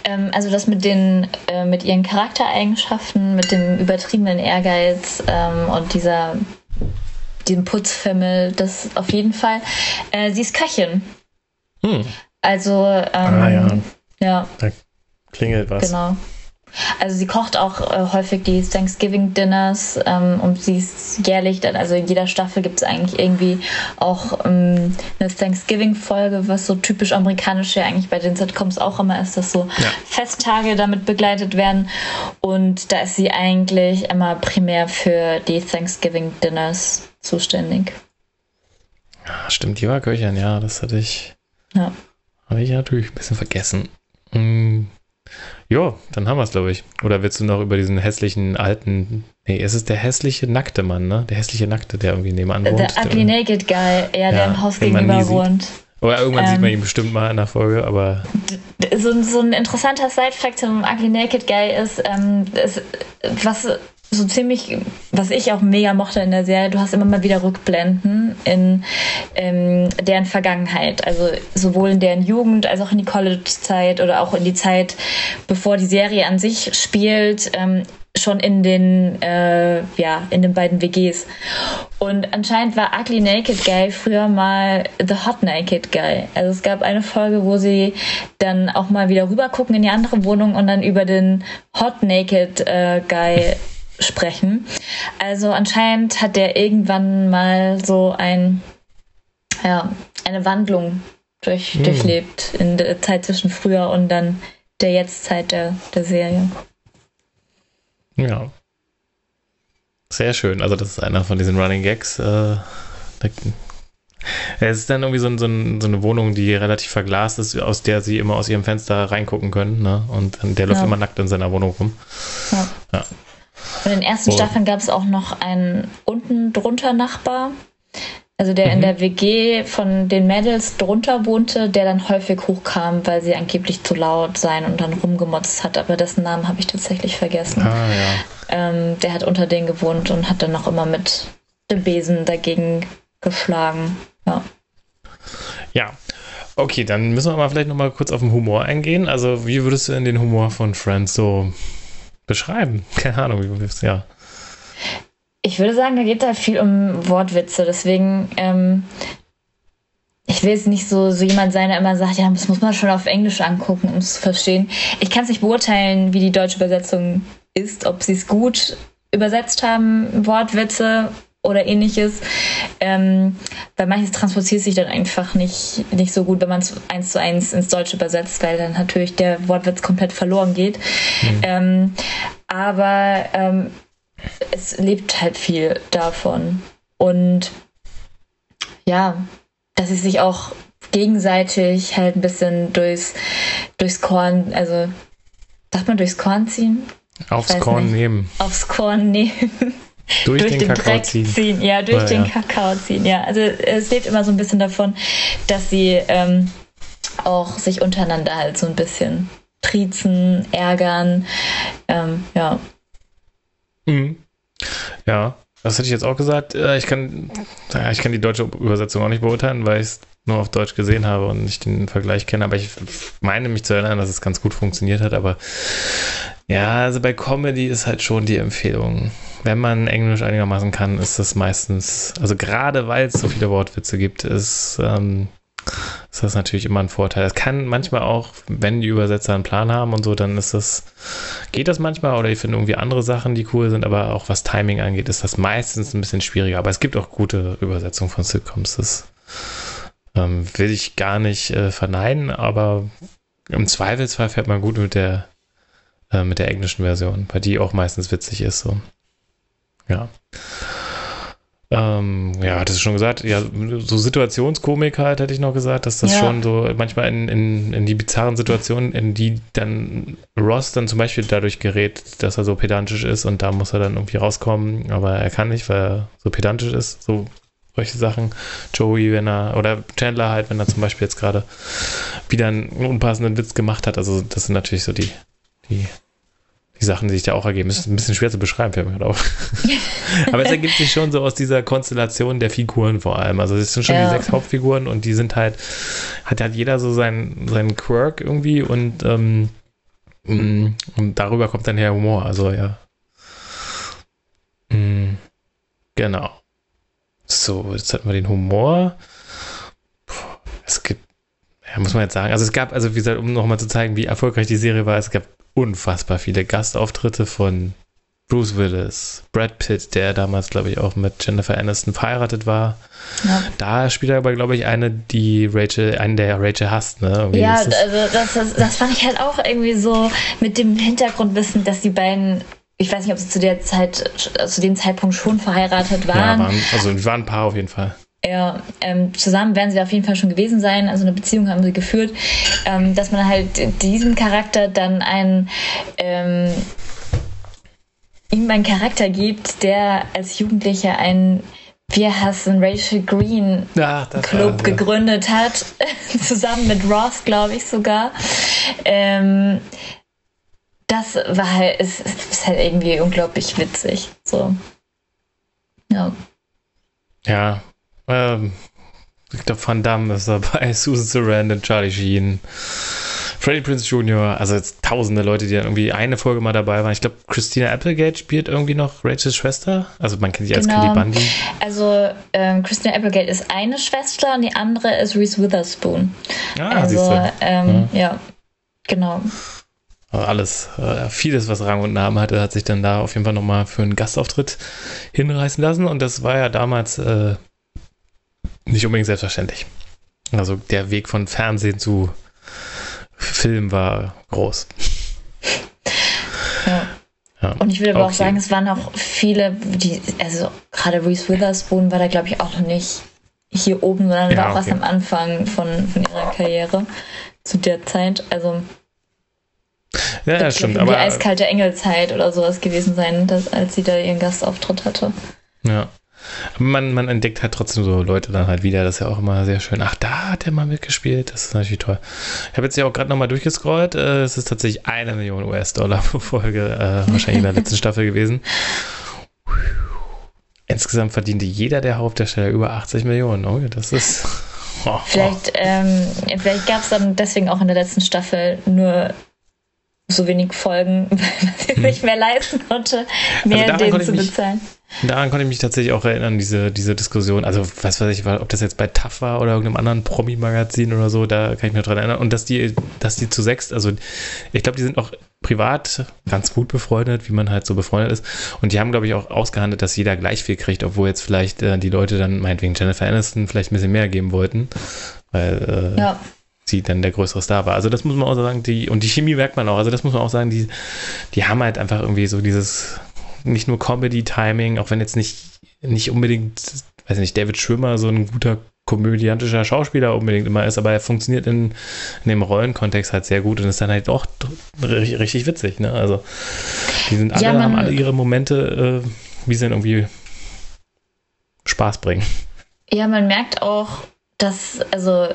Ähm, also das mit den, äh, mit ihren Charaktereigenschaften, mit dem übertriebenen Ehrgeiz ähm, und dieser dem Putzfimmel, das auf jeden Fall. Äh, sie ist Köchin. Hm. Also, ähm, ah, ja. ja. Da klingelt was. Genau. Also sie kocht auch äh, häufig die Thanksgiving Dinners ähm, und sie ist jährlich, dann, also in jeder Staffel gibt es eigentlich irgendwie auch ähm, eine Thanksgiving-Folge, was so typisch amerikanisch ja eigentlich bei den Sitcoms auch immer ist, dass so ja. Festtage damit begleitet werden. Und da ist sie eigentlich immer primär für die Thanksgiving Dinners zuständig. Ja, stimmt, die war Köchin, ja, das hatte ich. Ja. Habe ich natürlich ein bisschen vergessen. Hm. Ja, dann haben wir es, glaube ich. Oder willst du noch über diesen hässlichen alten. Nee, es ist der hässliche nackte Mann, ne? Der hässliche nackte, der irgendwie nebenan wohnt. Der ugly naked guy, ja, ja, der im Haus gegenüber wohnt. Oder irgendwann ähm, sieht man ihn bestimmt mal in der Folge, aber. So, so ein interessanter Side-Fact zum Ugly Naked Guy ist, ähm, ist, was so ziemlich, was ich auch mega mochte in der Serie, du hast immer mal wieder Rückblenden in ähm, deren Vergangenheit. Also sowohl in deren Jugend als auch in die College-Zeit oder auch in die Zeit, bevor die Serie an sich spielt, ähm, schon in den, äh, ja, in den beiden WGs. Und anscheinend war Ugly Naked Guy früher mal The Hot Naked Guy. Also es gab eine Folge, wo sie dann auch mal wieder rüber gucken in die andere Wohnung und dann über den Hot Naked äh, Guy sprechen. Also anscheinend hat der irgendwann mal so ein, ja, eine Wandlung durch, hm. durchlebt in der Zeit zwischen früher und dann der Jetztzeit der, der Serie. Ja. Sehr schön. Also das ist einer von diesen Running Gags. Äh, es ist dann irgendwie so, so, so, eine Wohnung, die relativ verglast ist, aus der sie immer aus ihrem Fenster reingucken können. Ne? Und der läuft ja. immer nackt in seiner Wohnung rum. Ja. ja. In den ersten oh. Staffeln gab es auch noch einen unten drunter Nachbar, also der mhm. in der WG von den Mädels drunter wohnte, der dann häufig hochkam, weil sie angeblich zu laut sein und dann rumgemotzt hat. Aber dessen Namen habe ich tatsächlich vergessen. Ah, ja. ähm, der hat unter denen gewohnt und hat dann noch immer mit dem Besen dagegen geschlagen. Ja. Ja, Okay, dann müssen wir mal vielleicht nochmal kurz auf den Humor eingehen. Also, wie würdest du denn den Humor von Friends so beschreiben? [laughs] Keine Ahnung, ja. Ich würde sagen, da geht da viel um Wortwitze. Deswegen, ähm, ich will jetzt nicht so, so jemand sein, der immer sagt, ja, das muss man schon auf Englisch angucken, um es zu verstehen. Ich kann es nicht beurteilen, wie die deutsche Übersetzung ist, ob sie es gut übersetzt haben, Wortwitze oder ähnliches. Ähm, weil manches transportiert sich dann einfach nicht, nicht so gut, wenn man es eins zu eins ins Deutsche übersetzt, weil dann natürlich der Wortwitz komplett verloren geht. Mhm. Ähm, aber ähm, es lebt halt viel davon. Und ja, dass sie sich auch gegenseitig halt ein bisschen durchs, durchs Korn, also sagt man durchs Korn ziehen? Aufs Korn nicht. nehmen. Aufs Korn nehmen. [laughs] Durch, durch den, den, Kakao Dreck ziehen. ziehen. Ja, durch oh, den ja. Kakao ziehen. Ja, also es lebt immer so ein bisschen davon, dass sie ähm, auch sich untereinander halt so ein bisschen triezen, ärgern. Ähm, ja. Mhm. Ja, das hätte ich jetzt auch gesagt. Äh, ich kann, ich kann die deutsche Übersetzung auch nicht beurteilen, weil ich es nur auf Deutsch gesehen habe und nicht den Vergleich kenne. Aber ich meine mich zu erinnern, dass es ganz gut funktioniert hat. Aber ja, also bei Comedy ist halt schon die Empfehlung. Wenn man Englisch einigermaßen kann, ist das meistens, also gerade weil es so viele Wortwitze gibt, ist, ähm, ist das natürlich immer ein Vorteil. Es kann manchmal auch, wenn die Übersetzer einen Plan haben und so, dann ist das, geht das manchmal oder ich finde irgendwie andere Sachen, die cool sind, aber auch was Timing angeht, ist das meistens ein bisschen schwieriger. Aber es gibt auch gute Übersetzungen von Sitcoms. Das ähm, will ich gar nicht äh, verneinen, aber im Zweifelsfall fährt man gut mit der äh, mit der englischen Version, weil die auch meistens witzig ist. So. Ja. Ähm, ja, hattest du schon gesagt, ja, so Situationskomik halt, hätte ich noch gesagt, dass das ja. schon so manchmal in, in, in die bizarren Situationen, in die dann Ross dann zum Beispiel dadurch gerät, dass er so pedantisch ist und da muss er dann irgendwie rauskommen, aber er kann nicht, weil er so pedantisch ist, so solche Sachen. Joey, wenn er, oder Chandler halt, wenn er zum Beispiel jetzt gerade wieder einen unpassenden Witz gemacht hat, also das sind natürlich so die die, die Sachen, die sich da auch ergeben. Ist ein bisschen schwer zu beschreiben, fällt mir gerade auf. [laughs] Aber es ergibt sich schon so aus dieser Konstellation der Figuren vor allem. Also es sind schon ja. die sechs Hauptfiguren und die sind halt, hat halt jeder so seinen, seinen Quirk irgendwie und, ähm, mm, und darüber kommt dann der Humor. Also ja. Mm, genau. so, jetzt hatten wir den Humor. Es gibt, ja, muss man jetzt sagen, also es gab, also wie gesagt, um nochmal zu zeigen, wie erfolgreich die Serie war, es gab unfassbar viele Gastauftritte von Bruce Willis, Brad Pitt, der damals, glaube ich, auch mit Jennifer Aniston verheiratet war. Ja. Da spielt er aber, glaube ich, eine, die Rachel, einen der Rachel hasst, ne? Irgendwie ja, das also das, das, das fand ich halt auch irgendwie so mit dem Hintergrundwissen, dass die beiden ich weiß nicht, ob sie zu der Zeit, zu dem Zeitpunkt schon verheiratet waren. Ja, waren also waren ein Paar auf jeden Fall. Ja, ähm, zusammen werden sie auf jeden Fall schon gewesen sein. Also eine Beziehung haben sie geführt. Ähm, dass man halt diesem Charakter dann einen ähm, ihm einen Charakter gibt, der als Jugendlicher einen wir hassen Rachel Green ja, Club war, gegründet hat, [laughs] zusammen mit Ross, glaube ich sogar. Ähm, das war halt, ist, ist halt irgendwie unglaublich witzig. So. Ja. Ja. Ähm, ich glaube, Van Damme ist dabei, [laughs] Susan Sarandon, Charlie Sheen. Freddie Prince Jr., also jetzt tausende Leute, die dann irgendwie eine Folge mal dabei waren. Ich glaube, Christina Applegate spielt irgendwie noch Rachels Schwester. Also man kennt sie als genau. Kelly Bundy. Also ähm, Christina Applegate ist eine Schwester und die andere ist Reese Witherspoon. Ah, also ähm, ja. ja, genau. Also alles, äh, vieles, was Rang und Namen hatte, hat sich dann da auf jeden Fall nochmal für einen Gastauftritt hinreißen lassen. Und das war ja damals äh, nicht unbedingt selbstverständlich. Also der Weg von Fernsehen zu Film war groß. Ja. ja. Und ich würde aber okay. auch sagen, es waren auch viele, die, also gerade Reese Witherspoon war da, glaube ich, auch noch nicht hier oben, sondern ja, war auch okay. erst am Anfang von, von ihrer Karriere zu der Zeit. Also ja, das stimmt. Die eiskalte Engelzeit oder sowas gewesen sein, dass, als sie da ihren Gastauftritt hatte. Ja. Man, man entdeckt halt trotzdem so Leute dann halt wieder. Das ist ja auch immer sehr schön. Ach, da hat er mal mitgespielt. Das ist natürlich toll. Ich habe jetzt ja auch gerade nochmal durchgescrollt. Äh, es ist tatsächlich eine Million US-Dollar pro Folge, äh, wahrscheinlich in der letzten Staffel gewesen. Insgesamt verdiente jeder der Hauptdarsteller über 80 Millionen. Oh, das ist. Oh, [laughs] vielleicht, ähm, vielleicht gab es dann deswegen auch in der letzten Staffel nur so wenig Folgen, [laughs] weil man sich hm. nicht mehr leisten konnte, mehr also denen zu bezahlen. Daran konnte ich mich tatsächlich auch erinnern, diese, diese Diskussion. Also, was weiß ich, ob das jetzt bei TAF war oder irgendeinem anderen Promi-Magazin oder so, da kann ich mich dran erinnern. Und dass die, dass die zu sechst, also ich glaube, die sind auch privat ganz gut befreundet, wie man halt so befreundet ist. Und die haben, glaube ich, auch ausgehandelt, dass jeder gleich viel kriegt, obwohl jetzt vielleicht äh, die Leute dann, meinetwegen Jennifer Aniston, vielleicht ein bisschen mehr geben wollten. Weil, äh, ja sie dann der größere Star war. Also das muss man auch sagen, die, und die Chemie merkt man auch, also das muss man auch sagen, die, die haben halt einfach irgendwie so dieses, nicht nur Comedy-Timing, auch wenn jetzt nicht, nicht unbedingt, weiß nicht, David Schwimmer so ein guter komödiantischer Schauspieler unbedingt immer ist, aber er funktioniert in, in dem Rollenkontext halt sehr gut und ist dann halt auch richtig witzig, ne? Also die sind alle, ja, haben alle ihre Momente, äh, wie sie dann irgendwie Spaß bringen. Ja, man merkt auch, dass, also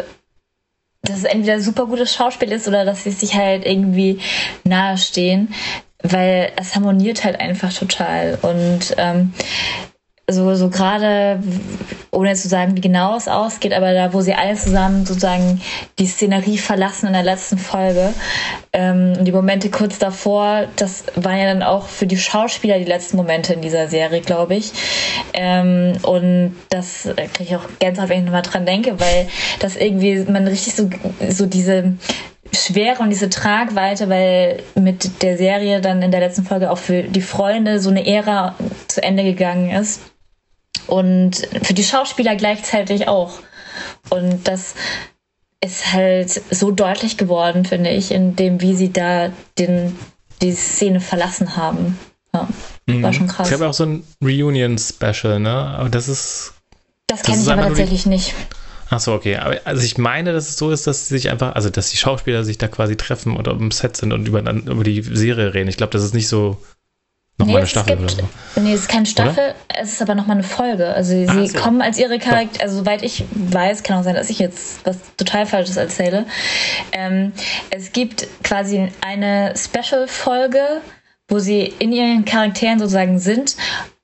dass es entweder super gutes Schauspiel ist oder dass sie sich halt irgendwie nahestehen, weil es harmoniert halt einfach total. Und ähm, so, so gerade, ohne zu sagen, wie genau es ausgeht, aber da, wo sie alle zusammen sozusagen die Szenerie verlassen in der letzten Folge, ähm, die Momente kurz davor, das waren ja dann auch für die Schauspieler die letzten Momente in dieser Serie, glaube ich. Ähm, und das kriege ich auch ganz häufig nochmal dran denke, weil das irgendwie, man richtig so, so diese Schwere und diese Tragweite, weil mit der Serie dann in der letzten Folge auch für die Freunde so eine Ära zu Ende gegangen ist und für die Schauspieler gleichzeitig auch. Und das ist halt so deutlich geworden, finde ich, in dem, wie sie da den, die Szene verlassen haben. Ja, mhm. war schon krass. Ich habe auch so ein Reunion-Special, ne? Aber das ist. Das kenne ich aber tatsächlich nicht. Ach so, okay. Aber also ich meine, dass es so ist, dass sie sich einfach, also dass die Schauspieler sich da quasi treffen oder im Set sind und über, über die Serie reden. Ich glaube, das ist nicht so Nochmal nee, eine Staffel gibt, oder so. Nee, es ist keine Staffel, oder? es ist aber nochmal eine Folge. Also sie, ah, so. kommen als ihre Charakter, also soweit ich weiß, kann auch sein, dass ich jetzt was total Falsches erzähle. Ähm, es gibt quasi eine Special-Folge, wo sie in ihren Charakteren sozusagen sind.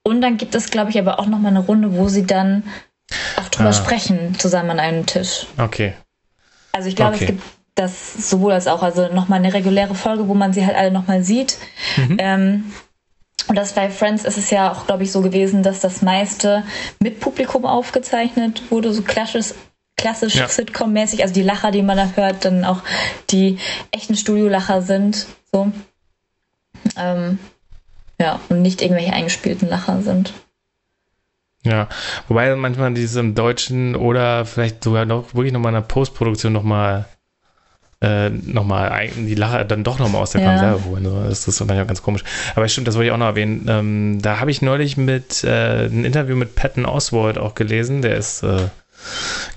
Und dann gibt es, glaube ich, aber auch nochmal eine Runde, wo sie dann auch drüber ah. sprechen, zusammen an einem Tisch. Okay. Also ich glaube, okay. es gibt das sowohl als auch, also nochmal eine reguläre Folge, wo man sie halt alle nochmal sieht. Mhm. Ähm, Und das bei Friends ist es ja auch, glaube ich, so gewesen, dass das meiste mit Publikum aufgezeichnet wurde, so klassisch, klassisch ja. Sitcom-mäßig. Also die Lacher, die man da hört, dann auch die echten Studiolacher sind. So. Ähm, ja, und nicht irgendwelche eingespielten Lacher sind. Ja, wobei manchmal diese im Deutschen oder vielleicht sogar noch wirklich nochmal in der Postproduktion nochmal äh, nochmal die Lache dann doch nochmal aus der ja. Konserve holen. So. Das ist manchmal ganz komisch. Aber stimmt, das wollte ich auch noch erwähnen. Ähm, da habe ich neulich mit äh, ein Interview mit Patton Oswald auch gelesen. Der ist, äh,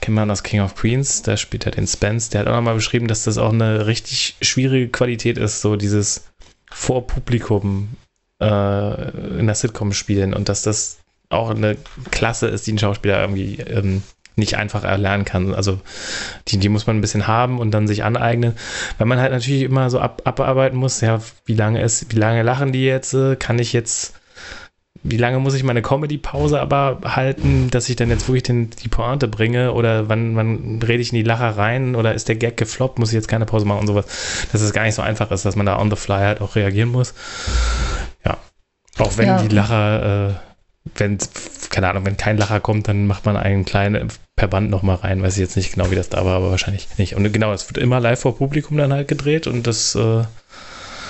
kennt man aus King of Queens, da spielt er den Spence. Der hat auch nochmal beschrieben, dass das auch eine richtig schwierige Qualität ist, so dieses vor Publikum äh, in der Sitcom spielen und dass das auch eine Klasse ist, die ein Schauspieler irgendwie ähm, nicht einfach erlernen kann. Also die, die muss man ein bisschen haben und dann sich aneignen, weil man halt natürlich immer so ab, abarbeiten muss, ja, wie lange ist, wie lange lachen die jetzt, kann ich jetzt, wie lange muss ich meine Comedy-Pause aber halten, dass ich dann jetzt wirklich den, die Pointe bringe oder wann, wann rede ich in die Lacher rein oder ist der Gag gefloppt, muss ich jetzt keine Pause machen und sowas, dass es gar nicht so einfach ist, dass man da on the fly halt auch reagieren muss. Ja, auch wenn ja. die Lacher äh, wenn, keine Ahnung, wenn kein Lacher kommt, dann macht man einen kleinen per Band nochmal rein. Weiß ich jetzt nicht genau, wie das da war, aber wahrscheinlich nicht. Und genau, es wird immer live vor Publikum dann halt gedreht und das äh,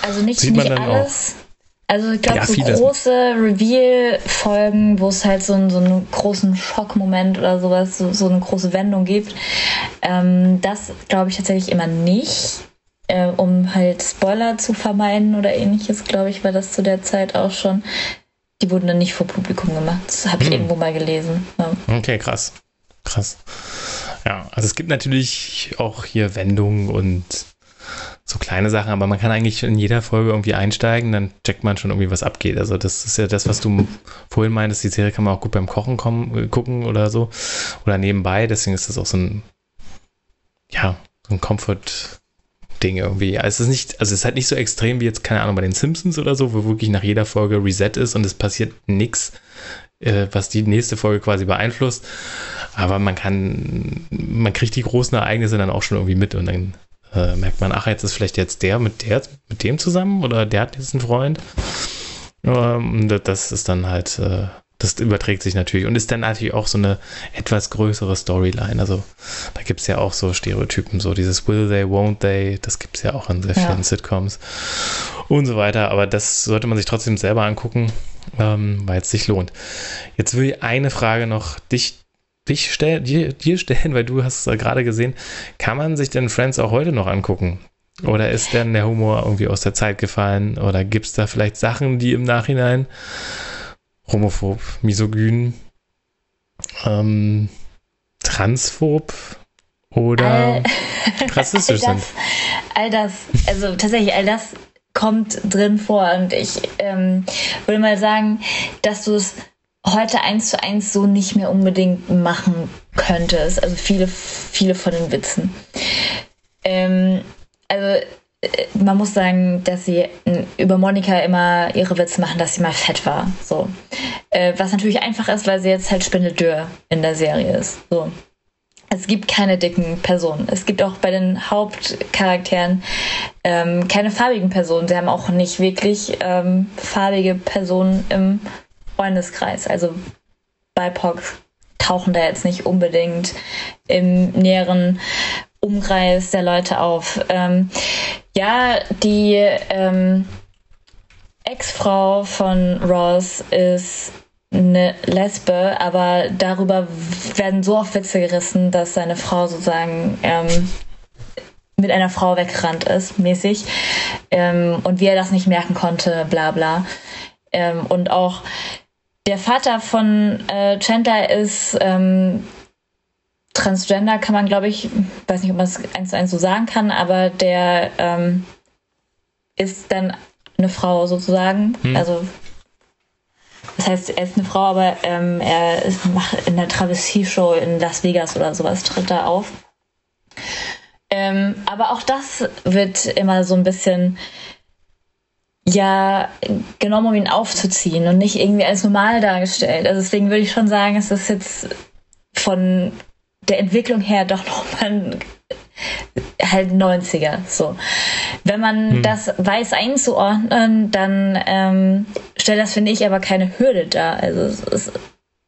also nicht, sieht man nicht dann alles. auch. Also ich glaube, ja, so große Reveal-Folgen, wo es halt so, so einen großen Schockmoment oder sowas, so, so eine große Wendung gibt, ähm, das glaube ich tatsächlich immer nicht. Äh, um halt Spoiler zu vermeiden oder ähnliches, glaube ich, war das zu der Zeit auch schon die wurden dann nicht vor Publikum gemacht. Das habe ich hm. irgendwo mal gelesen. Ja. Okay, krass. Krass. Ja, also es gibt natürlich auch hier Wendungen und so kleine Sachen, aber man kann eigentlich in jeder Folge irgendwie einsteigen, dann checkt man schon irgendwie, was abgeht. Also das ist ja das, was du vorhin meintest, die Serie kann man auch gut beim Kochen kommen, gucken oder so. Oder nebenbei, deswegen ist das auch so ein, ja, so ein Comfort, Ding irgendwie. Also es ist nicht, also es ist halt nicht so extrem wie jetzt, keine Ahnung, bei den Simpsons oder so, wo wirklich nach jeder Folge Reset ist und es passiert nichts, äh, was die nächste Folge quasi beeinflusst. Aber man kann, man kriegt die großen Ereignisse dann auch schon irgendwie mit und dann äh, merkt man, ach, jetzt ist vielleicht jetzt der mit der, mit dem zusammen oder der hat jetzt einen Freund. Ähm, das ist dann halt äh, das überträgt sich natürlich und ist dann natürlich auch so eine etwas größere Storyline. Also da gibt es ja auch so Stereotypen, so dieses Will they, won't they, das gibt es ja auch in sehr vielen ja. Sitcoms und so weiter. Aber das sollte man sich trotzdem selber angucken, ähm, weil es sich lohnt. Jetzt will ich eine Frage noch dich, dich stell, dir, dir stellen, weil du hast es gerade gesehen. Kann man sich denn Friends auch heute noch angucken? Oder ist denn der Humor irgendwie aus der Zeit gefallen? Oder gibt es da vielleicht Sachen, die im Nachhinein homophob, misogyn, ähm, transphob oder all, [laughs] rassistisch all das, sind. All das, also tatsächlich, all das kommt drin vor und ich ähm, würde mal sagen, dass du es heute eins zu eins so nicht mehr unbedingt machen könntest. Also viele, viele von den Witzen. Ähm, also man muss sagen, dass sie über Monika immer ihre Witze machen, dass sie mal fett war. So. Äh, was natürlich einfach ist, weil sie jetzt halt Spindeldür in der Serie ist. So. Es gibt keine dicken Personen. Es gibt auch bei den Hauptcharakteren ähm, keine farbigen Personen. Sie haben auch nicht wirklich ähm, farbige Personen im Freundeskreis. Also BIPOC tauchen da jetzt nicht unbedingt im näheren Umkreis der Leute auf. Ähm, ja, die ähm, Ex-Frau von Ross ist eine Lesbe, aber darüber werden so oft Witze gerissen, dass seine Frau sozusagen ähm, mit einer Frau weggerannt ist, mäßig. Ähm, und wie er das nicht merken konnte, bla bla. Ähm, und auch der Vater von äh, Chandler ist ähm, Transgender kann man, glaube ich, weiß nicht, ob man es eins zu eins so sagen kann, aber der ähm, ist dann eine Frau sozusagen. Hm. Also das heißt, er ist eine Frau, aber ähm, er ist, macht in der Travestie-Show in Las Vegas oder sowas, tritt da auf. Ähm, aber auch das wird immer so ein bisschen ja genommen, um ihn aufzuziehen und nicht irgendwie als normal dargestellt. Also deswegen würde ich schon sagen, es ist jetzt von der Entwicklung her doch nochmal halt 90er. So. Wenn man hm. das weiß einzuordnen, dann ähm, stellt das, finde ich, aber keine Hürde dar. Also ist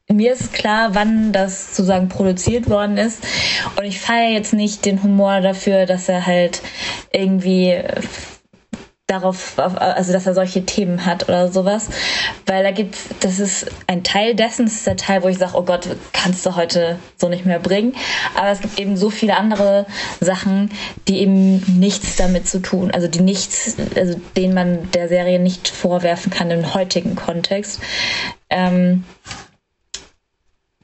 mir ist klar, wann das sozusagen produziert worden ist. Und ich feiere jetzt nicht den Humor dafür, dass er halt irgendwie darauf, also dass er solche Themen hat oder sowas. Weil da gibt's, das ist ein Teil dessen, das ist der Teil, wo ich sage, oh Gott, kannst du heute so nicht mehr bringen. Aber es gibt eben so viele andere Sachen, die eben nichts damit zu tun, also die nichts, also denen man der Serie nicht vorwerfen kann im heutigen Kontext. Ähm,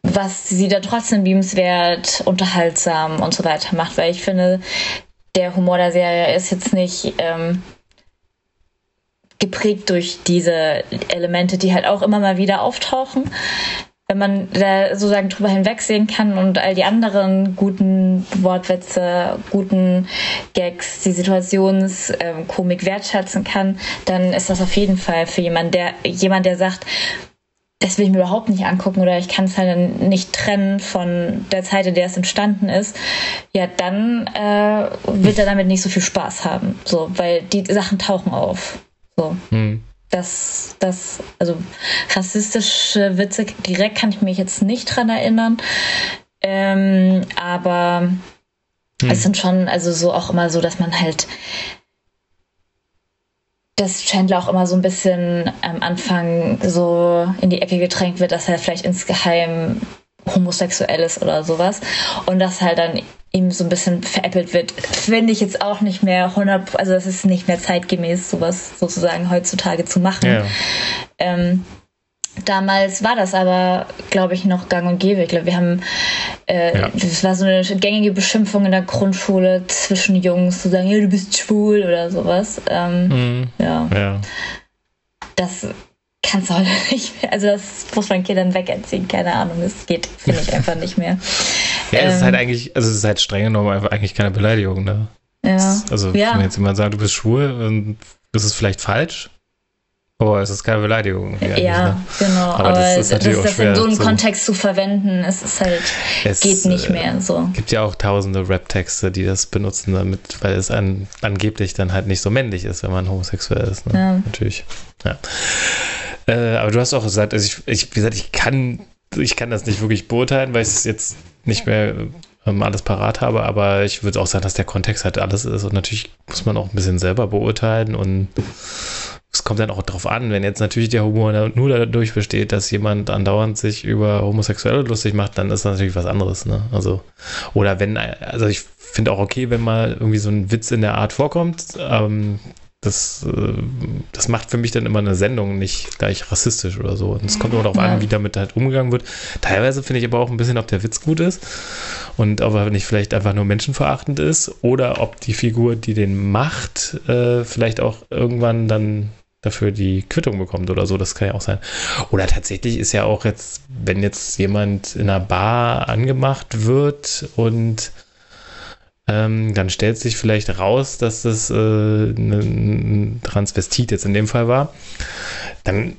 was sie dann trotzdem liebenswert, unterhaltsam und so weiter macht, weil ich finde, der Humor der Serie ist jetzt nicht ähm, geprägt durch diese Elemente, die halt auch immer mal wieder auftauchen. Wenn man da sozusagen drüber hinwegsehen kann und all die anderen guten Wortwitze, guten Gags, die Situationskomik ähm, wertschätzen kann, dann ist das auf jeden Fall für jemand, der jemand, der sagt, das will ich mir überhaupt nicht angucken oder ich kann es halt nicht trennen von der Zeit, in der es entstanden ist, ja, dann äh, wird er damit nicht so viel Spaß haben. So, weil die Sachen tauchen auf. So. Hm. Das, das, also rassistische Witze direkt kann ich mich jetzt nicht dran erinnern. Ähm, aber hm. es sind schon, also so auch immer so, dass man halt dass Chandler auch immer so ein bisschen am Anfang so in die Ecke gedrängt wird, dass er vielleicht insgeheim homosexuell ist oder sowas. Und dass halt dann ihm so ein bisschen veräppelt wird, finde ich jetzt auch nicht mehr 100, also es ist nicht mehr zeitgemäß, sowas sozusagen heutzutage zu machen. Ja. Ähm, Damals war das aber, glaube ich, noch gang und gäbe. Ich glaube, wir haben, äh, ja. das war so eine gängige Beschimpfung in der Grundschule zwischen Jungs, zu sagen, ja, du bist schwul oder sowas. Ähm, mhm. ja. ja. Das kannst du heute [laughs] nicht mehr, also das muss man Kindern wegerziehen, keine Ahnung, das geht, finde ich einfach nicht mehr. Ja, ähm, es ist halt ähm, eigentlich, also es ist halt streng genommen einfach eigentlich keine Beleidigung, ne? Ja. also, ja. wenn jetzt jemand sagt, du bist schwul, das ist vielleicht falsch, Oh, es ist keine Beleidigung. Ja, ne? genau. Aber, aber das, ist das, das in so einem so Kontext zu verwenden, es ist halt, es geht nicht mehr so. Es gibt ja auch tausende Rap-Texte, die das benutzen damit, weil es an, angeblich dann halt nicht so männlich ist, wenn man homosexuell ist. Ne? Ja. Natürlich. Ja. Äh, aber du hast auch gesagt, also ich, ich, wie gesagt, ich kann, ich kann das nicht wirklich beurteilen, weil ich es jetzt nicht mehr ähm, alles parat habe, aber ich würde auch sagen, dass der Kontext halt alles ist und natürlich muss man auch ein bisschen selber beurteilen und es kommt dann auch darauf an, wenn jetzt natürlich der Humor nur dadurch besteht, dass jemand andauernd sich über Homosexuelle lustig macht, dann ist das natürlich was anderes. Ne? Also, oder wenn, also ich finde auch okay, wenn mal irgendwie so ein Witz in der Art vorkommt. Ähm, das, äh, das macht für mich dann immer eine Sendung nicht gleich rassistisch oder so. Und es kommt immer darauf ja. an, wie damit halt umgegangen wird. Teilweise finde ich aber auch ein bisschen, ob der Witz gut ist und ob er nicht vielleicht einfach nur menschenverachtend ist oder ob die Figur, die den macht, äh, vielleicht auch irgendwann dann dafür die Quittung bekommt oder so. Das kann ja auch sein. Oder tatsächlich ist ja auch jetzt, wenn jetzt jemand in einer Bar angemacht wird und ähm, dann stellt sich vielleicht raus, dass das äh, ein Transvestit jetzt in dem Fall war, dann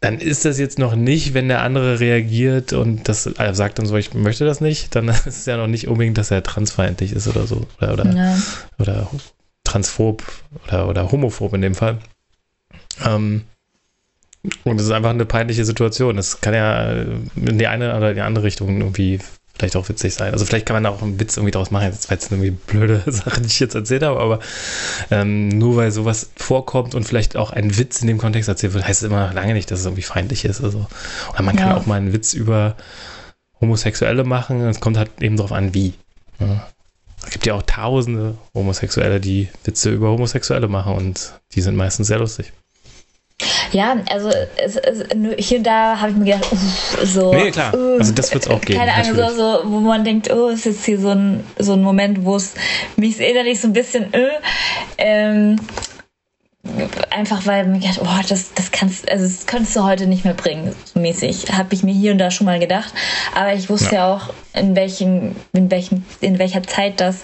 dann ist das jetzt noch nicht, wenn der andere reagiert und das äh, sagt dann so, ich möchte das nicht, dann [laughs] ist es ja noch nicht unbedingt, dass er transfeindlich ist oder so. Oder, oder, ja. oder transphob oder, oder homophob in dem Fall. Ähm, und es ist einfach eine peinliche Situation. Es kann ja in die eine oder die andere Richtung irgendwie vielleicht auch witzig sein. Also vielleicht kann man auch einen Witz irgendwie draus machen. Das war jetzt irgendwie blöde [laughs] Sache, die ich jetzt erzählt habe, aber ähm, nur weil sowas vorkommt und vielleicht auch ein Witz in dem Kontext erzählt wird, heißt es immer noch lange nicht, dass es irgendwie feindlich ist. Also, oder man kann auch mal einen Witz über Homosexuelle machen. Es kommt halt eben darauf an, wie. Ja. Es gibt ja auch tausende Homosexuelle, die Witze über Homosexuelle machen und die sind meistens sehr lustig. Ja, also es, es, hier und da habe ich mir gedacht, uh, so. Nee, klar. Uh, also das wird es auch geben. Keine Ahnung, so, so, wo man denkt, oh, ist jetzt hier so ein, so ein Moment, wo es mich innerlich so ein bisschen, äh, ähm, einfach weil mir gedacht, oh, das, das kannst, also das könntest du heute nicht mehr bringen, so mäßig. Habe ich mir hier und da schon mal gedacht. Aber ich wusste ja, ja auch, in welchen, in welchen, in welcher Zeit das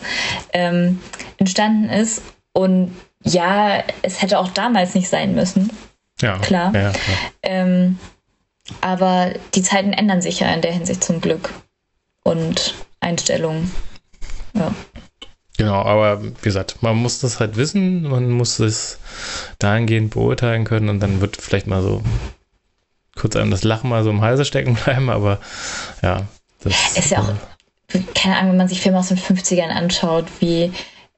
ähm, entstanden ist. Und ja, es hätte auch damals nicht sein müssen. Ja, klar. Ja, klar. Ähm, aber die Zeiten ändern sich ja in der Hinsicht zum Glück. Und Einstellungen. Ja. Genau, aber wie gesagt, man muss das halt wissen, man muss es dahingehend beurteilen können und dann wird vielleicht mal so kurz einem das Lachen mal so im Halse stecken [laughs] bleiben, aber ja. Das ist ja auch, keine Ahnung, wenn man sich Filme aus den 50ern anschaut, wie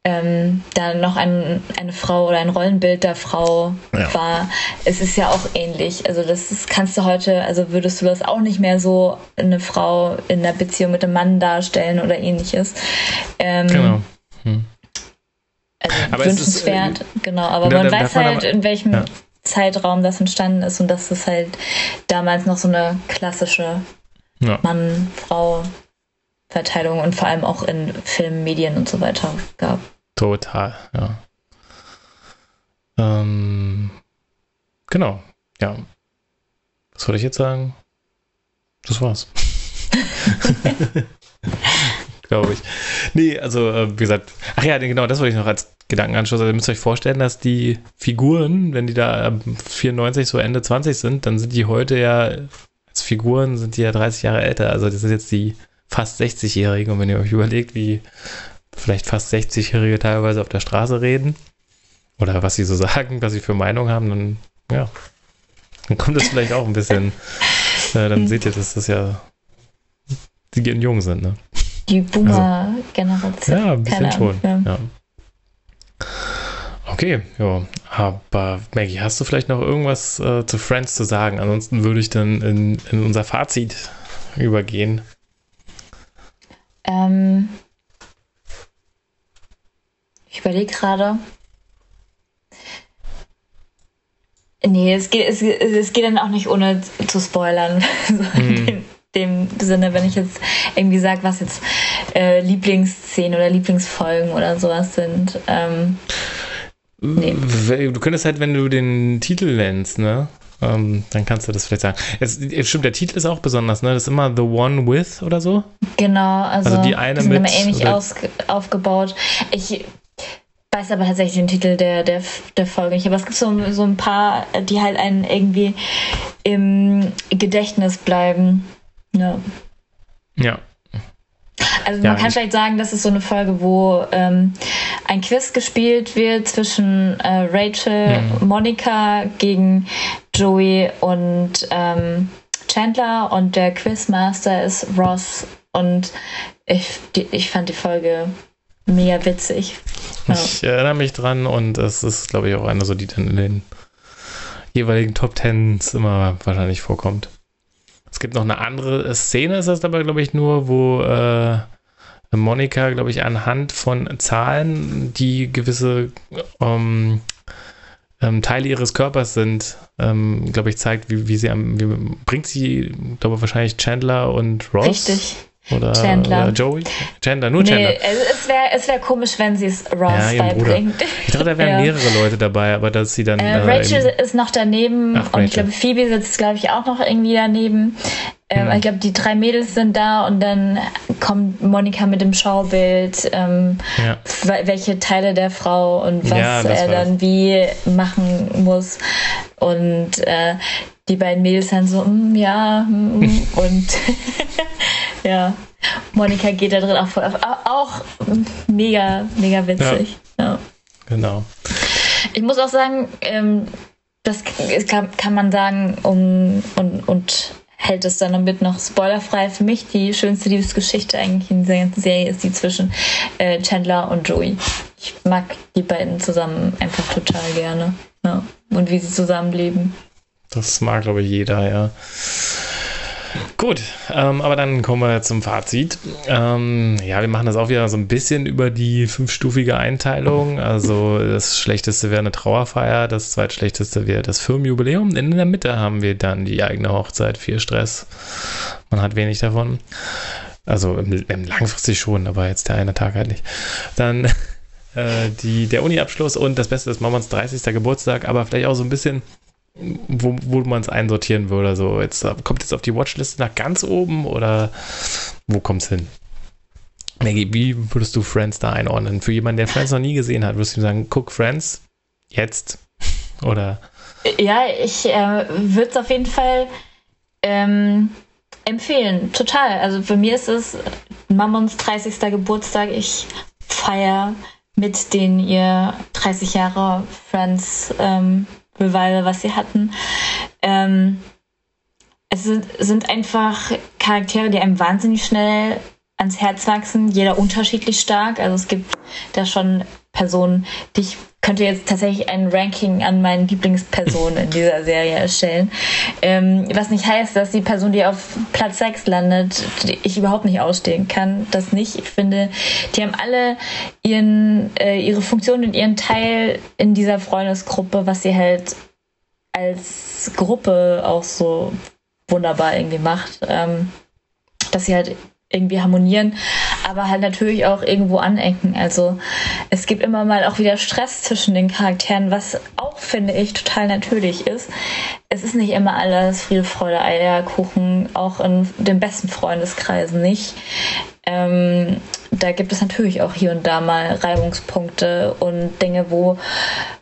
ähm, da noch ein, eine Frau oder ein Rollenbild der Frau ja. war. Es ist ja auch ähnlich. Also das ist, kannst du heute, also würdest du das auch nicht mehr so eine Frau in einer Beziehung mit einem Mann darstellen oder ähnliches. Ähm, genau. Hm. Also aber wünschenswert, ist, äh, genau. Aber man weiß halt, aber, in welchem ja. Zeitraum das entstanden ist und dass es halt damals noch so eine klassische ja. Mann-Frau-Verteilung und vor allem auch in Filmen, Medien und so weiter gab. Total, ja. Ähm, genau, ja. Was wollte ich jetzt sagen? Das war's. [laughs] [laughs] Glaube ich. Nee, also, äh, wie gesagt, ach ja, genau, das wollte ich noch als Gedankenanschluss. Also, ihr müsst euch vorstellen, dass die Figuren, wenn die da 94, so Ende 20 sind, dann sind die heute ja, als Figuren sind die ja 30 Jahre älter. Also, das sind jetzt die fast 60-Jährigen. Und wenn ihr euch überlegt, wie vielleicht fast 60-Jährige teilweise auf der Straße reden oder was sie so [laughs] sagen, was sie für Meinung haben, dann ja, dann kommt es vielleicht auch ein bisschen, äh, dann seht ihr, dass das ja die jung sind, ne? Die Boomer-Generation. Also, ja, ein bisschen schon. Ja. ja. Okay, ja. Aber Maggie, hast du vielleicht noch irgendwas äh, zu Friends zu sagen? Ansonsten würde ich dann in, in unser Fazit übergehen. Ähm, ich überlege gerade. Nee, es geht, es, es geht dann auch nicht ohne zu spoilern. [laughs] in dem Sinne, wenn ich jetzt irgendwie sage, was jetzt äh, Lieblingsszenen oder Lieblingsfolgen oder sowas sind. Ähm, nee. Du könntest halt, wenn du den Titel nennst, ne? Ähm, dann kannst du das vielleicht sagen. Es, stimmt, der Titel ist auch besonders, ne? Das ist immer The One With oder so? Genau, also, also die eine die sind mit, immer ähnlich aufgebaut. Ich weiß aber tatsächlich den Titel der, der, der Folge nicht. Aber es gibt so, so ein paar, die halt einen irgendwie im Gedächtnis bleiben. Ja. Ja. Also man ja, kann vielleicht sagen, das ist so eine Folge, wo ähm, ein Quiz gespielt wird zwischen äh, Rachel, mhm. Monika gegen Joey und ähm, Chandler und der Quizmaster ist Ross und ich, die, ich fand die Folge mega witzig. Ja. Ich erinnere mich dran und es ist, glaube ich, auch eine so, die dann in den jeweiligen Top Tens immer wahrscheinlich vorkommt. Es gibt noch eine andere Szene, ist das aber, glaube ich, nur, wo äh, Monika, glaube ich, anhand von Zahlen, die gewisse ähm, ähm, Teile ihres Körpers sind, ähm, glaube ich, zeigt, wie, wie sie am, wie, bringt sie, glaube ich, wahrscheinlich Chandler und Ross. Richtig. Oder, Chandler. oder Joey? Chandler, nur nee, Chandler. Es wäre es wär komisch, wenn sie es Ross ja, beibringt. Ich dachte, da wären [laughs] ja. mehrere Leute dabei, aber dass sie dann. Äh, Rachel äh, ist noch daneben Ach, und ich glaube, Phoebe sitzt, glaube ich, auch noch irgendwie daneben. Ähm, hm. Ich glaube, die drei Mädels sind da und dann kommt Monika mit dem Schaubild, ähm, ja. welche Teile der Frau und was ja, er dann wie machen muss. Und äh, die beiden Mädels dann so, mm, ja, mm, [laughs] und [laughs] ja, Monika geht da drin auch voll auf. Auch mega, mega witzig. Ja. ja. Genau. Ich muss auch sagen, ähm, das kann, kann man sagen, um, und, und hält es dann damit noch spoilerfrei. Für mich die schönste Liebesgeschichte eigentlich in dieser ganzen Serie ist die zwischen äh, Chandler und Joey. Ich mag die beiden zusammen einfach total gerne. Ja. Und wie sie zusammenleben. Das mag, glaube ich, jeder, ja. Gut, ähm, aber dann kommen wir zum Fazit. Ähm, ja, wir machen das auch wieder so ein bisschen über die fünfstufige Einteilung. Also das Schlechteste wäre eine Trauerfeier, das Zweitschlechteste wäre das Firmenjubiläum. In der Mitte haben wir dann die eigene Hochzeit, viel Stress. Man hat wenig davon. Also im, im langfristig schon, aber jetzt der eine Tag halt nicht. Dann [laughs] äh, die, der Uni-Abschluss und das Beste ist Mamons 30. Geburtstag, aber vielleicht auch so ein bisschen wo, wo man es einsortieren würde. Also jetzt kommt jetzt auf die Watchliste nach ganz oben oder wo kommt es hin? Maggie, wie würdest du Friends da einordnen? Für jemanden, der Friends noch nie gesehen hat, würdest du ihm sagen, guck Friends jetzt? [laughs] Oder? Ja, ich äh, würde es auf jeden Fall ähm, empfehlen. Total. Also für mir ist es Mammons 30. Geburtstag. Ich Feier mit den ihr 30 Jahre Friends ähm, Revival, was sie hatten. Ähm, es sind, sind einfach Charaktere, die einem wahnsinnig schnell ans Herz wachsen, jeder unterschiedlich stark. Also es gibt da schon Personen, die ich könnte jetzt tatsächlich ein Ranking an meinen Lieblingspersonen in dieser Serie erstellen. Ähm, was nicht heißt, dass die Person, die auf Platz 6 landet, ich überhaupt nicht ausstehen kann. Das nicht. Ich finde, die haben alle ihren, äh, ihre Funktion und ihren Teil in dieser Freundesgruppe, was sie halt als Gruppe auch so wunderbar irgendwie macht. Ähm, dass sie halt irgendwie harmonieren, aber halt natürlich auch irgendwo anecken. Also es gibt immer mal auch wieder Stress zwischen den Charakteren, was auch, finde ich, total natürlich ist. Es ist nicht immer alles Friede, Freude, Eierkuchen, auch in den besten Freundeskreisen nicht. Ähm, da gibt es natürlich auch hier und da mal Reibungspunkte und Dinge, wo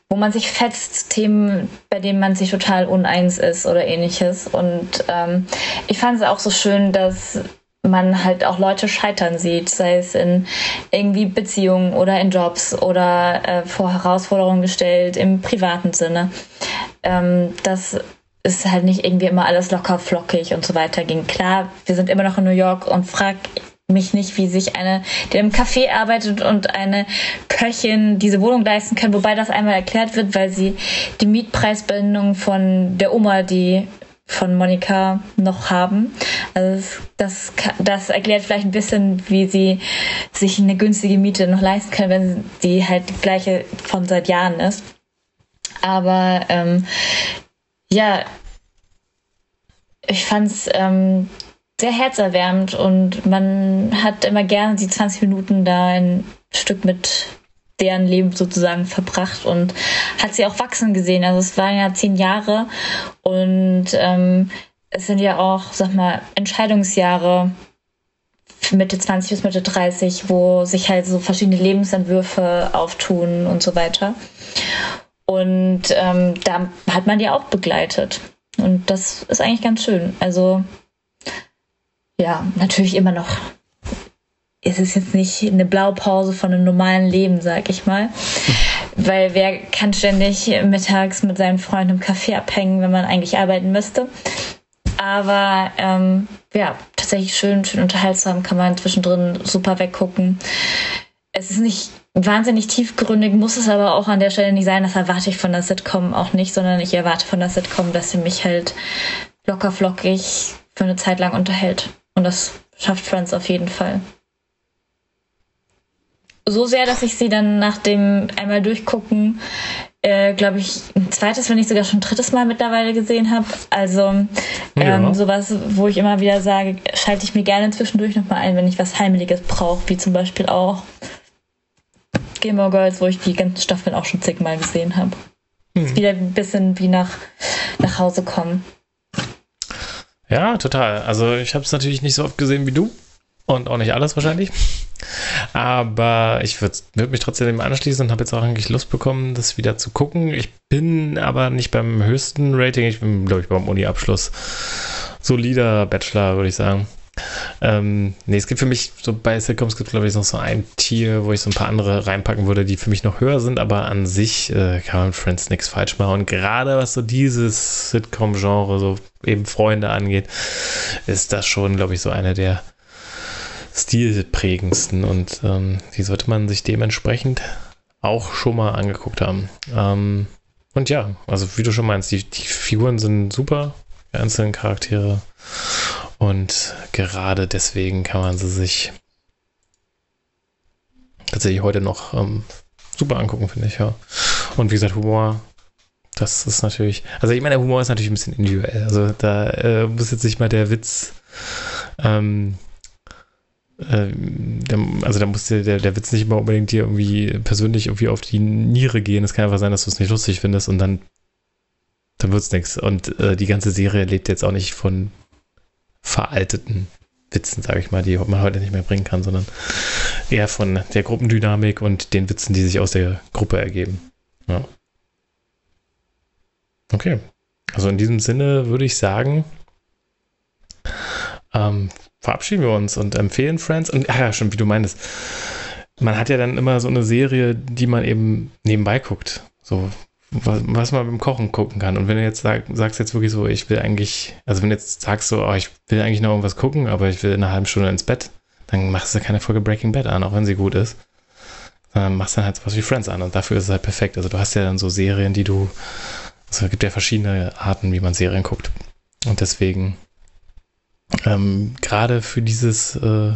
wo man sich fetzt, Themen, bei denen man sich total uneins ist oder ähnliches. Und ähm, ich fand es auch so schön, dass man halt auch Leute scheitern sieht, sei es in irgendwie Beziehungen oder in Jobs oder äh, vor Herausforderungen gestellt im privaten Sinne. Ähm, das ist halt nicht irgendwie immer alles locker flockig und so weiter ging. Klar, wir sind immer noch in New York und frag mich nicht, wie sich eine, die im Café arbeitet und eine Köchin diese Wohnung leisten kann, wobei das einmal erklärt wird, weil sie die Mietpreisbindung von der Oma, die von Monika noch haben. Also das, das erklärt vielleicht ein bisschen, wie sie sich eine günstige Miete noch leisten können, wenn sie halt die gleiche von seit Jahren ist. Aber ähm, ja, ich fand's ähm, sehr herzerwärmend und man hat immer gerne die 20 Minuten da ein Stück mit deren Leben sozusagen verbracht und hat sie auch wachsen gesehen. Also es waren ja zehn Jahre und ähm, es sind ja auch, sag mal, Entscheidungsjahre Mitte 20 bis Mitte 30, wo sich halt so verschiedene Lebensentwürfe auftun und so weiter. Und ähm, da hat man die auch begleitet. Und das ist eigentlich ganz schön. Also ja, natürlich immer noch ist es jetzt nicht eine Blaupause von einem normalen Leben, sag ich mal. Weil wer kann ständig mittags mit seinen Freunden im Café abhängen, wenn man eigentlich arbeiten müsste. Aber ähm, ja, tatsächlich schön, schön unterhaltsam, kann man zwischendrin super weggucken. Es ist nicht wahnsinnig tiefgründig, muss es aber auch an der Stelle nicht sein. Das erwarte ich von der Sitcom auch nicht, sondern ich erwarte von der Sitcom, dass sie mich halt locker flockig für eine Zeit lang unterhält. Und das schafft Friends auf jeden Fall so sehr, dass ich sie dann nach dem einmal durchgucken, äh, glaube ich, ein zweites, wenn nicht sogar schon ein drittes Mal mittlerweile gesehen habe. Also ähm, ja. sowas, wo ich immer wieder sage, schalte ich mir gerne zwischendurch nochmal ein, wenn ich was Heimeliges brauche, wie zum Beispiel auch Gilmore Girls, wo ich die ganzen Staffeln auch schon zigmal gesehen habe. Hm. Ist wieder ein bisschen wie nach, nach Hause kommen. Ja, total. Also ich habe es natürlich nicht so oft gesehen wie du und auch nicht alles wahrscheinlich. Aber ich würde würd mich trotzdem anschließen und habe jetzt auch eigentlich Lust bekommen, das wieder zu gucken. Ich bin aber nicht beim höchsten Rating. Ich bin, glaube ich, beim Uni-Abschluss. Solider Bachelor, würde ich sagen. Ähm, nee, es gibt für mich, so bei Sitcoms gibt es, glaube ich, noch so ein Tier, wo ich so ein paar andere reinpacken würde, die für mich noch höher sind, aber an sich äh, kann man Friends nichts falsch machen. Und gerade was so dieses Sitcom-Genre, so eben Freunde angeht, ist das schon, glaube ich, so eine der stilprägendsten und ähm, die sollte man sich dementsprechend auch schon mal angeguckt haben. Ähm, und ja, also wie du schon meinst, die, die Figuren sind super, die einzelnen Charaktere und gerade deswegen kann man sie sich tatsächlich heute noch ähm, super angucken, finde ich, ja. Und wie gesagt, Humor, das ist natürlich, also ich meine, der Humor ist natürlich ein bisschen individuell. Also da äh, muss jetzt nicht mal der Witz ähm, äh, also da muss der, der Witz nicht immer unbedingt dir irgendwie persönlich irgendwie auf die Niere gehen. Es kann einfach sein, dass du es nicht lustig findest und dann, dann wird es nichts. Und äh, die ganze Serie lebt jetzt auch nicht von veralteten Witzen, sage ich mal, die man heute nicht mehr bringen kann, sondern eher von der Gruppendynamik und den Witzen, die sich aus der Gruppe ergeben. Ja. Okay. Also in diesem Sinne würde ich sagen, ähm, verabschieden wir uns und empfehlen Friends. Und ach ja, schon wie du meinst, man hat ja dann immer so eine Serie, die man eben nebenbei guckt. So, was, was man beim Kochen gucken kann. Und wenn du jetzt sag, sagst jetzt wirklich so, ich will eigentlich, also wenn du jetzt sagst so, oh, ich will eigentlich noch irgendwas gucken, aber ich will in einer halben Stunde ins Bett, dann machst du keine Folge Breaking Bad an, auch wenn sie gut ist. Sondern machst dann halt sowas wie Friends an und dafür ist es halt perfekt. Also du hast ja dann so Serien, die du, also es gibt ja verschiedene Arten, wie man Serien guckt. Und deswegen, ähm, gerade für dieses äh,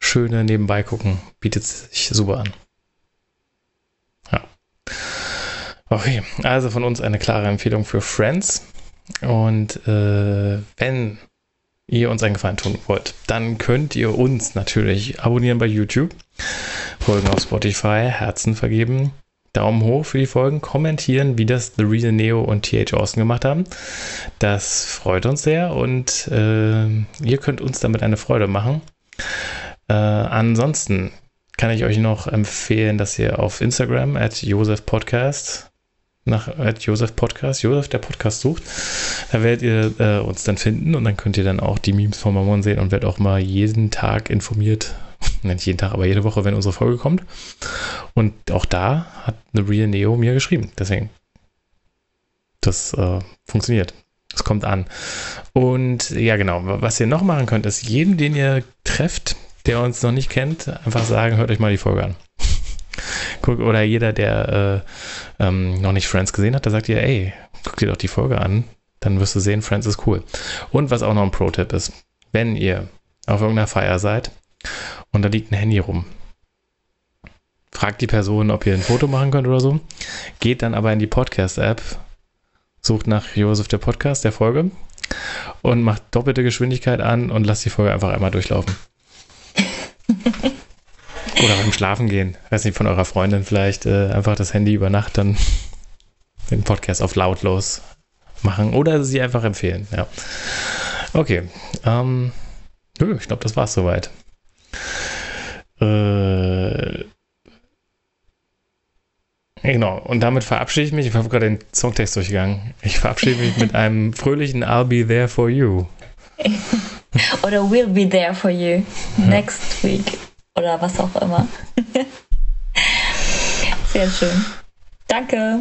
schöne Nebenbei gucken, bietet sich super an. Ja. Okay, also von uns eine klare Empfehlung für Friends. Und äh, wenn ihr uns einen Gefallen tun wollt, dann könnt ihr uns natürlich abonnieren bei YouTube, Folgen auf Spotify, Herzen vergeben, Daumen hoch für die Folgen, kommentieren, wie das The Real Neo und TH Austin gemacht haben. Das freut uns sehr und äh, ihr könnt uns damit eine Freude machen. Äh, ansonsten kann ich euch noch empfehlen, dass ihr auf Instagram at Josef Podcast nach Josef Podcast, Josef der Podcast sucht. Da werdet ihr äh, uns dann finden und dann könnt ihr dann auch die Memes von Mammon sehen und werdet auch mal jeden Tag informiert. [laughs] Nicht jeden Tag, aber jede Woche, wenn unsere Folge kommt. Und auch da hat The Real Neo mir geschrieben. Deswegen, das äh, funktioniert. Es kommt an. Und ja, genau. Was ihr noch machen könnt, ist jedem, den ihr trefft, der uns noch nicht kennt, einfach sagen, hört euch mal die Folge an. [laughs] Guck, oder jeder, der äh, ähm, noch nicht Friends gesehen hat, der sagt dir, ey, guck dir doch die Folge an, dann wirst du sehen, Friends ist cool. Und was auch noch ein Pro-Tipp ist, wenn ihr auf irgendeiner Feier seid und da liegt ein Handy rum, fragt die Person, ob ihr ein Foto machen könnt oder so, geht dann aber in die Podcast-App, sucht nach Josef der Podcast, der Folge und macht doppelte Geschwindigkeit an und lasst die Folge einfach einmal durchlaufen. [laughs] Oder beim Schlafen gehen. Weiß nicht, von eurer Freundin vielleicht äh, einfach das Handy über Nacht dann den Podcast auf lautlos machen oder sie einfach empfehlen. Ja. Okay. Ähm, nö, ich glaube, das war's soweit. Äh, genau, und damit verabschiede ich mich. Ich habe gerade den Songtext durchgegangen. Ich verabschiede mich mit [laughs] einem fröhlichen I'll be there for you. [laughs] Oder we'll be there for you next week oder was auch immer. [laughs] Sehr schön. Danke.